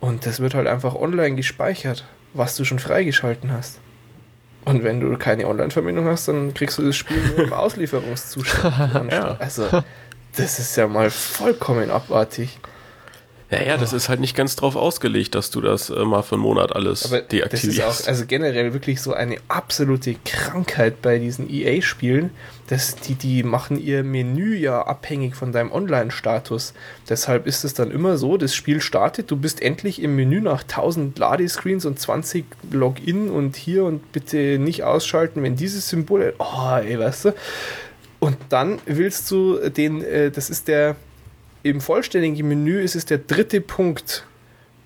Und das wird halt einfach online gespeichert, was du schon freigeschalten hast. Und wenn du keine Online-Verbindung hast, dann kriegst du das Spiel nur im (laughs) Auslieferungszustand. (laughs) Ja. Also, das ist ja mal vollkommen abartig. Naja, das ist halt nicht ganz drauf ausgelegt, dass du das äh, mal für einen Monat alles Aber das deaktivierst. ist auch also generell wirklich so eine absolute Krankheit bei diesen EA-Spielen, dass die, die machen ihr Menü ja abhängig von deinem Online-Status. Deshalb ist es dann immer so, das Spiel startet, du bist endlich im Menü nach 1000 Ladescreens und 20 Login und hier und bitte nicht ausschalten, wenn dieses Symbol, oh ey, weißt du. Und dann willst du den, äh, das ist der, im vollständigen Menü ist es der dritte Punkt.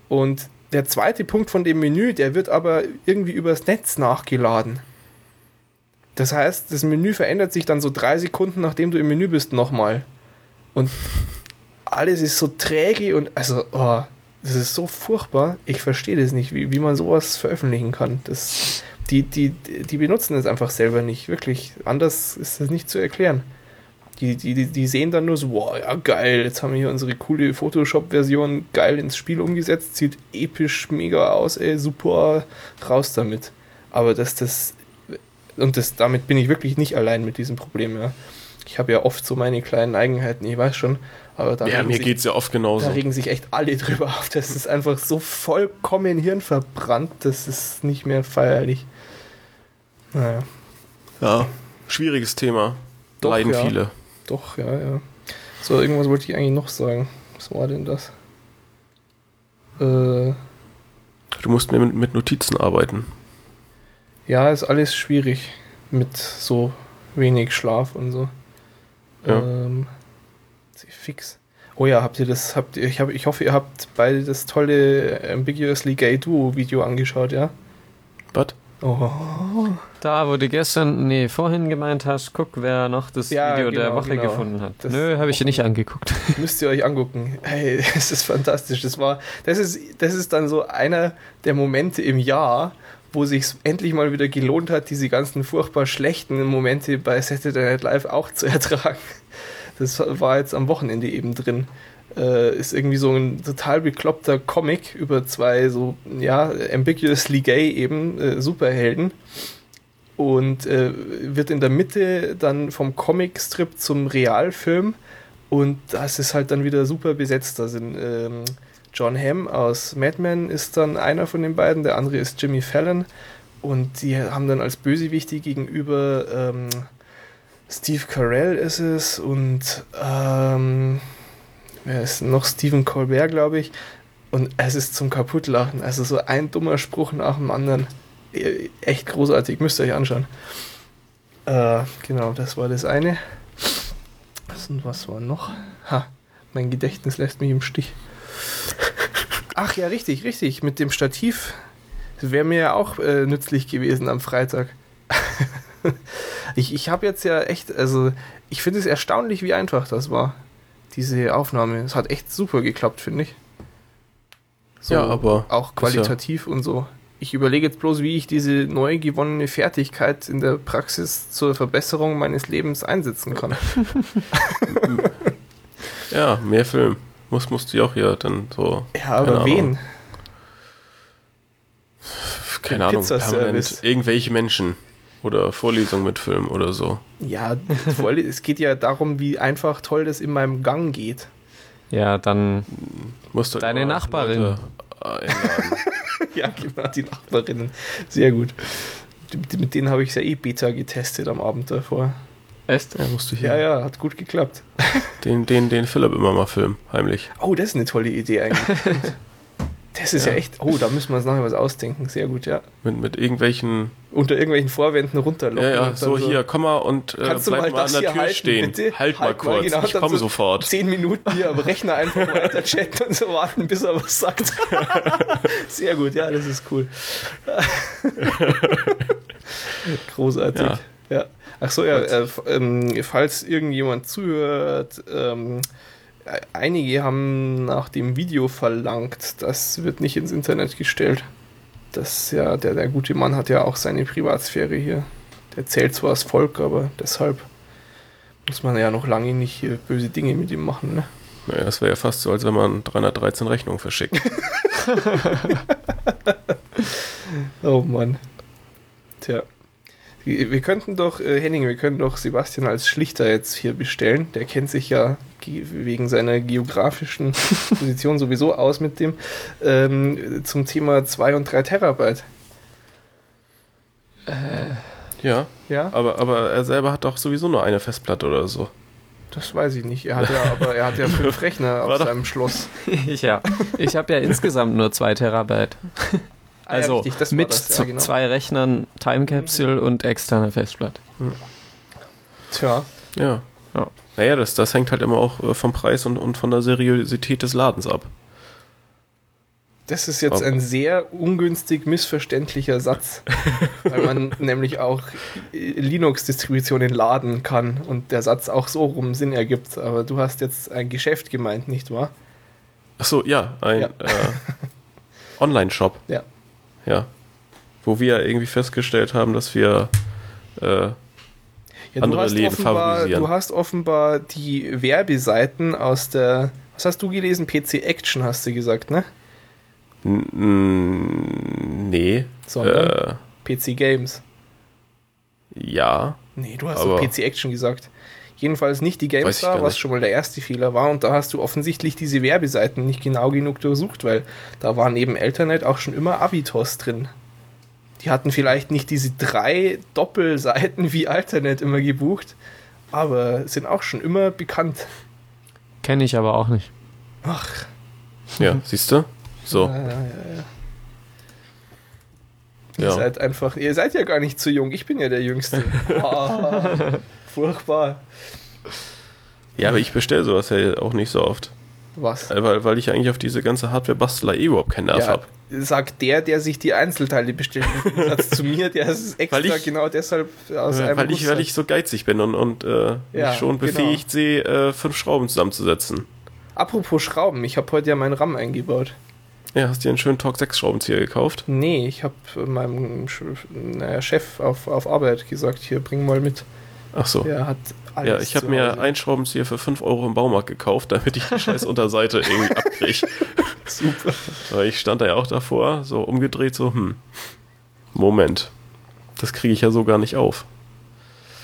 Und der zweite Punkt von dem Menü, der wird aber irgendwie übers Netz nachgeladen. Das heißt, das Menü verändert sich dann so drei Sekunden, nachdem du im Menü bist, nochmal. Und alles ist so träge und also, oh, das ist so furchtbar. Ich verstehe das nicht, wie, wie man sowas veröffentlichen kann. Das, die, die, die benutzen es einfach selber nicht. Wirklich. Anders ist das nicht zu erklären. Die, die, die, sehen dann nur so, wow, ja geil, jetzt haben wir hier unsere coole Photoshop-Version geil ins Spiel umgesetzt, sieht episch mega aus, ey, super, raus damit. Aber dass das, und das, damit bin ich wirklich nicht allein mit diesem Problem, ja. Ich habe ja oft so meine kleinen Eigenheiten, ich weiß schon, aber da, ja, regen mir sich, geht's ja oft da genauso. regen sich echt alle (laughs) drüber auf. Das ist einfach so vollkommen hirnverbrannt, das ist nicht mehr feierlich. Naja. Ja, schwieriges Thema. Doch, Leiden ja. viele. Doch, ja, ja. So, irgendwas wollte ich eigentlich noch sagen. Was war denn das? Äh, Du musst mir mit, Notizen arbeiten. ja, ist alles schwierig mit so wenig Schlaf und so. Ja. Ähm, fix. Oh ja, habt ihr das, habt ihr, ich, hab, ich hoffe, ihr habt beide das tolle Ambiguously Gay Duo Video angeschaut, ja? Was? Oh, Da, wo du gestern, nee, vorhin gemeint hast, guck, wer noch das Ja, Video der genau, Woche genau. gefunden hat. Das- Nö, habe ich nicht angeguckt. (laughs) müsst ihr euch angucken. Hey, (laughs) das ist fantastisch. Das war, das ist, das ist dann so einer der Momente im Jahr, wo sich endlich mal wieder gelohnt hat, diese ganzen furchtbar schlechten Momente bei Saturday Night Live auch zu (laughs) ertragen. Das war jetzt am Wochenende eben drin. Äh, ist irgendwie so ein total bekloppter Comic über zwei so, ja, ambiguously gay eben äh, Superhelden. Und äh, wird in der Mitte dann vom Comicstrip zum Realfilm. Und das ist halt dann wieder super besetzt. Da sind ähm, John Hamm aus Mad Men ist dann einer von den beiden, der andere ist Jimmy Fallon. Und die haben dann als Bösewichte gegenüber ähm, Steve Carell ist es und ähm, wer ist noch? Stephen Colbert, glaube ich. Und es ist zum Kaputtlachen. Also so ein dummer Spruch nach dem anderen. E- Echt großartig, müsst ihr euch anschauen. Äh, genau, das war das eine. Und was war noch? Ha, mein Gedächtnis lässt mich im Stich. Ach ja, richtig, richtig. Mit dem Stativ wäre mir ja auch äh, nützlich gewesen am Freitag. (laughs) ich ich habe jetzt ja echt, also ich finde es erstaunlich, wie einfach das war, diese Aufnahme. Es hat echt super geklappt, finde ich. So, Ja, aber auch qualitativ und so. Ich überlege jetzt bloß, wie ich diese neu gewonnene Fertigkeit in der Praxis zur Verbesserung meines Lebens einsetzen kann. (laughs) Ja, mehr Film. Muss, musst du ja auch hier dann so. Ja, aber wen? Ahnung, Keine Ahnung, permanent irgendwelche Menschen. Oder Vorlesungen mit Film oder so. Ja, es geht ja darum, wie einfach toll das in meinem Gang geht. Ja, dann Musst du Deine immer Nachbarin. (laughs) Ja, genau, die Nachbarinnen. Sehr gut. Mit denen habe ich ja eh Beta getestet am Abend davor. echt. ja, musst du hier Ja, ja, hat gut geklappt. Den, den, den Philipp immer mal filmen, heimlich. Oh, das ist eine tolle Idee eigentlich. (laughs) Das ist ja. Ja. echt. Oh, da müssen wir uns nachher was ausdenken. Sehr gut, ja. Mit, mit irgendwelchen. Unter irgendwelchen Vorwänden runterlocken. Ja, ja, dann so hier, komm mal und äh, Kannst du bleib mal mal an der hier Tür halten, stehen. bitte? Halt mal Halt mal, kurz, genau, ich komme so sofort. Zehn Minuten hier am Rechner einfach weiter chatten und so warten, bis er was sagt. (laughs) Sehr gut, ja, das ist cool. (laughs) Großartig. Ja. Ja. Ach so, ja, äh, ähm, falls irgendjemand zuhört, ähm, äh, einige haben nach dem Video verlangt, das wird nicht ins Internet gestellt. Das ja, der, der gute Mann hat ja auch seine Privatsphäre hier. Der zählt zwar als Volk, aber deshalb muss man ja noch lange nicht böse Dinge mit ihm machen. Ne? Naja, das wäre ja fast so, als wenn man 313 Rechnungen verschickt. (laughs) (laughs) Oh Mann. Tja. Wir könnten doch, äh, Henning, wir können doch Sebastian als Schlichter jetzt hier bestellen. Der kennt sich ja ge- wegen seiner geografischen (laughs) Position sowieso aus mit dem ähm, zum Thema 2 und 3 Terabyte. Ja, Ja, aber, aber er selber hat doch sowieso nur eine Festplatte oder so. das weiß ich nicht. Er hat ja, aber er hat ja fünf (laughs) Rechner auf seinem Schloss. Ich (laughs) ja. Ich habe ja insgesamt nur zwei Terabyte. Ah, ja, Also richtig, das war mit das, ja, genau. zwei Rechnern, Time Capsule und externer Festplatte. Tja, Ja. Ja. Naja, das, das hängt halt immer auch äh, vom Preis und, und von der Seriosität des Ladens ab. das ist jetzt ein sehr ungünstig missverständlicher Satz, (laughs) weil man nämlich auch äh, Linux-Distributionen laden kann und der Satz auch so rum Sinn ergibt. Aber du hast jetzt ein Geschäft gemeint, nicht wahr? Ach so, ja, ein Ja. Äh, (laughs) Online-Shop. Ja. Ja. Wo wir irgendwie festgestellt haben, dass wir äh, Ja, Andere Läden offenbar, favorisieren. du hast offenbar die Werbeseiten aus der, was hast du gelesen? PC Action hast du gesagt, ne? n- nee. Sondern Äh, PC Games. ja. Nee, du hast doch PC Action gesagt. Jedenfalls nicht die GameStar, was schon mal der erste Fehler war. Und da hast du offensichtlich diese Werbeseiten nicht genau genug durchsucht, weil da war neben Elternet auch schon immer Abitos drin. Die hatten vielleicht nicht diese drei Doppelseiten wie Alternet immer gebucht, aber sind auch schon immer bekannt. Kenne ich aber auch nicht. Ach, Ja, siehst du? So. Ja, ja, ja. Ihr Ja. seid einfach, ihr seid ja gar nicht zu jung, ich bin ja der Jüngste. (laughs) Ah, furchtbar. Ja, aber ich bestelle sowas ja auch nicht so oft. Was? Äh, Weil, weil ich eigentlich auf diese ganze Hardware-Bastelei eh überhaupt keinen Nerv Ja, habe. sagt der, der sich die Einzelteile bestellt. Im Gegensatz zu mir, der ist (laughs) extra Weil ich- genau deshalb aus einem Weil ich, weil ich so geizig bin und, und äh, Ja, mich schon genau. befähigt sehe, äh, fünf Schrauben zusammenzusetzen. Apropos Schrauben, ich habe heute ja meinen RAM eingebaut. Ja, hast dir einen schönen Torx 6 Schraubenzieher gekauft? Nee, ich habe meinem naja, Chef auf, auf Arbeit gesagt, hier, bring mal mit. Ach so. Der hat alles Ja, ich habe mir Hause. einen Schraubenzieher für 5 Euro im Baumarkt gekauft, damit ich die (laughs) scheiß Unterseite irgendwie abkriege. (laughs) Super. Weil ich stand da ja auch davor, so umgedreht, so, hm, Moment, das kriege ich ja so gar nicht auf.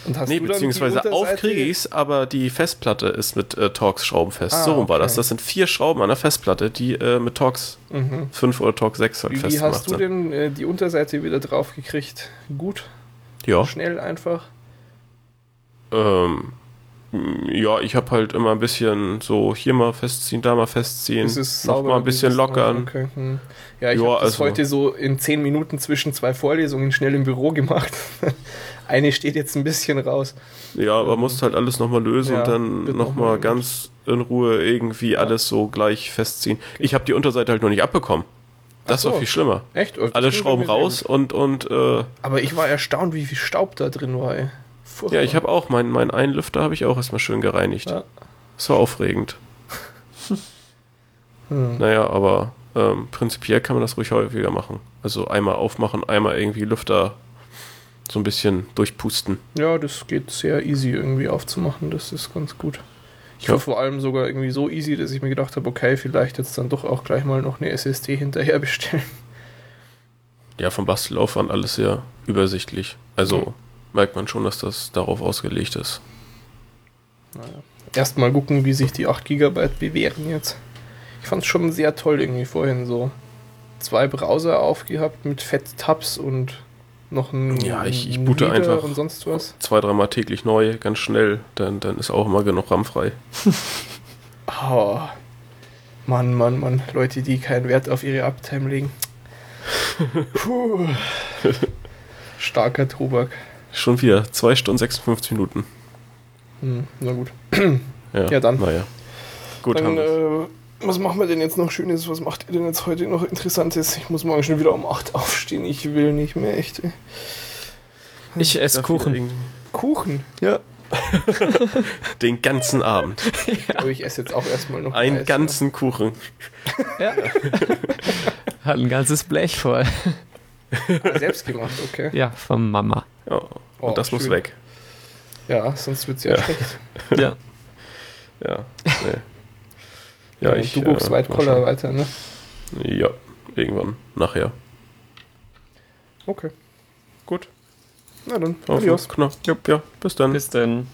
Und hast nee, beziehungsweise auf Unterseite- kriege ich's, aber die Festplatte ist mit äh, Torx Schrauben fest. Ah, so rum war okay. das. Das sind vier Schrauben an der Festplatte, die äh, mit Torx Mhm. 5 oder Torx 6 halt Wie, wie festgemacht hast du sind. denn äh, die Unterseite wieder drauf gekriegt? Gut, Ja. schnell, einfach. Ähm, ja, ich habe halt immer ein bisschen so hier mal festziehen, da mal festziehen, noch mal ein bisschen lockern. Okay. hm. Ja, ich Ja, habe das also- heute so in zehn Minuten zwischen zwei Vorlesungen schnell im Büro gemacht. (laughs) Eine steht jetzt ein bisschen raus. Ja, aber musst halt alles nochmal lösen Ja, und dann nochmal noch mal ganz in Ruhe irgendwie alles so gleich festziehen. Ich habe die Unterseite halt noch nicht abbekommen. Das so. war viel schlimmer. Echt? Oh, das Alle Schrauben raus und, und äh. Aber ich war erstaunt, wie viel Staub da drin war. Ey. Furchtbar. ja, ich habe auch meinen meinen einen Lüfter habe ich auch erstmal schön gereinigt. Ja. Das war aufregend. (laughs) Hm. Naja, aber ähm, prinzipiell kann man das ruhig häufiger machen. Also einmal aufmachen, einmal irgendwie Lüfter so ein bisschen durchpusten. Ja, das geht sehr easy irgendwie aufzumachen. Das ist ganz gut. Ich Ja. war vor allem sogar irgendwie so easy, dass ich mir gedacht habe, okay, vielleicht jetzt dann doch auch gleich mal noch eine SSD hinterher bestellen. Ja, vom Bastelaufwand alles sehr übersichtlich. Also. Merkt man schon, dass das darauf ausgelegt ist. Naja. Erstmal gucken, wie sich die 8 GB bewähren jetzt. Ich fand es schon sehr toll irgendwie vorhin so. Zwei Browser aufgehabt mit Fett-Tabs und noch ein Ja, ich- ich boote einfach. und sonst was. Zwei, dreimal täglich neu, ganz schnell, dann, dann ist auch immer genug RAM frei. Oh. (laughs) Mann, Mann, Mann. Leute, die keinen Wert auf ihre Uptime legen. (laughs) Puh. Starker Tobak. Schon wieder zwei Stunden 56 Minuten. Hm, na gut. Ja, Ja, dann. Naja. Gut, Dann, äh, was machen wir denn jetzt noch Schönes? Was macht ihr denn jetzt heute noch Interessantes? Ich muss morgen schon wieder um 8 aufstehen. Ich will nicht mehr echt. ey. Ich esse Dafür Kuchen. Kuchen. Ja. (laughs) Den ganzen Abend. (laughs) Aber ich esse jetzt auch erstmal noch Einen Eis, ganzen Kuchen. Ja. (laughs) Hat ein ganzes Blech voll. Ja. Ah, selbst gemacht, okay. Ja, von Mama. Ja. Und Oh, das muss schön. weg. Ja, sonst wird es ja, Ja. schlecht. (laughs) Ja. Ja. Nee. Ja, ich. du guckst äh, White Collar weiter, ne? Ja, irgendwann. Nachher. Okay. Gut. Na dann, Auf adios. Knopf. Ja, ja, bis dann. Bis denn.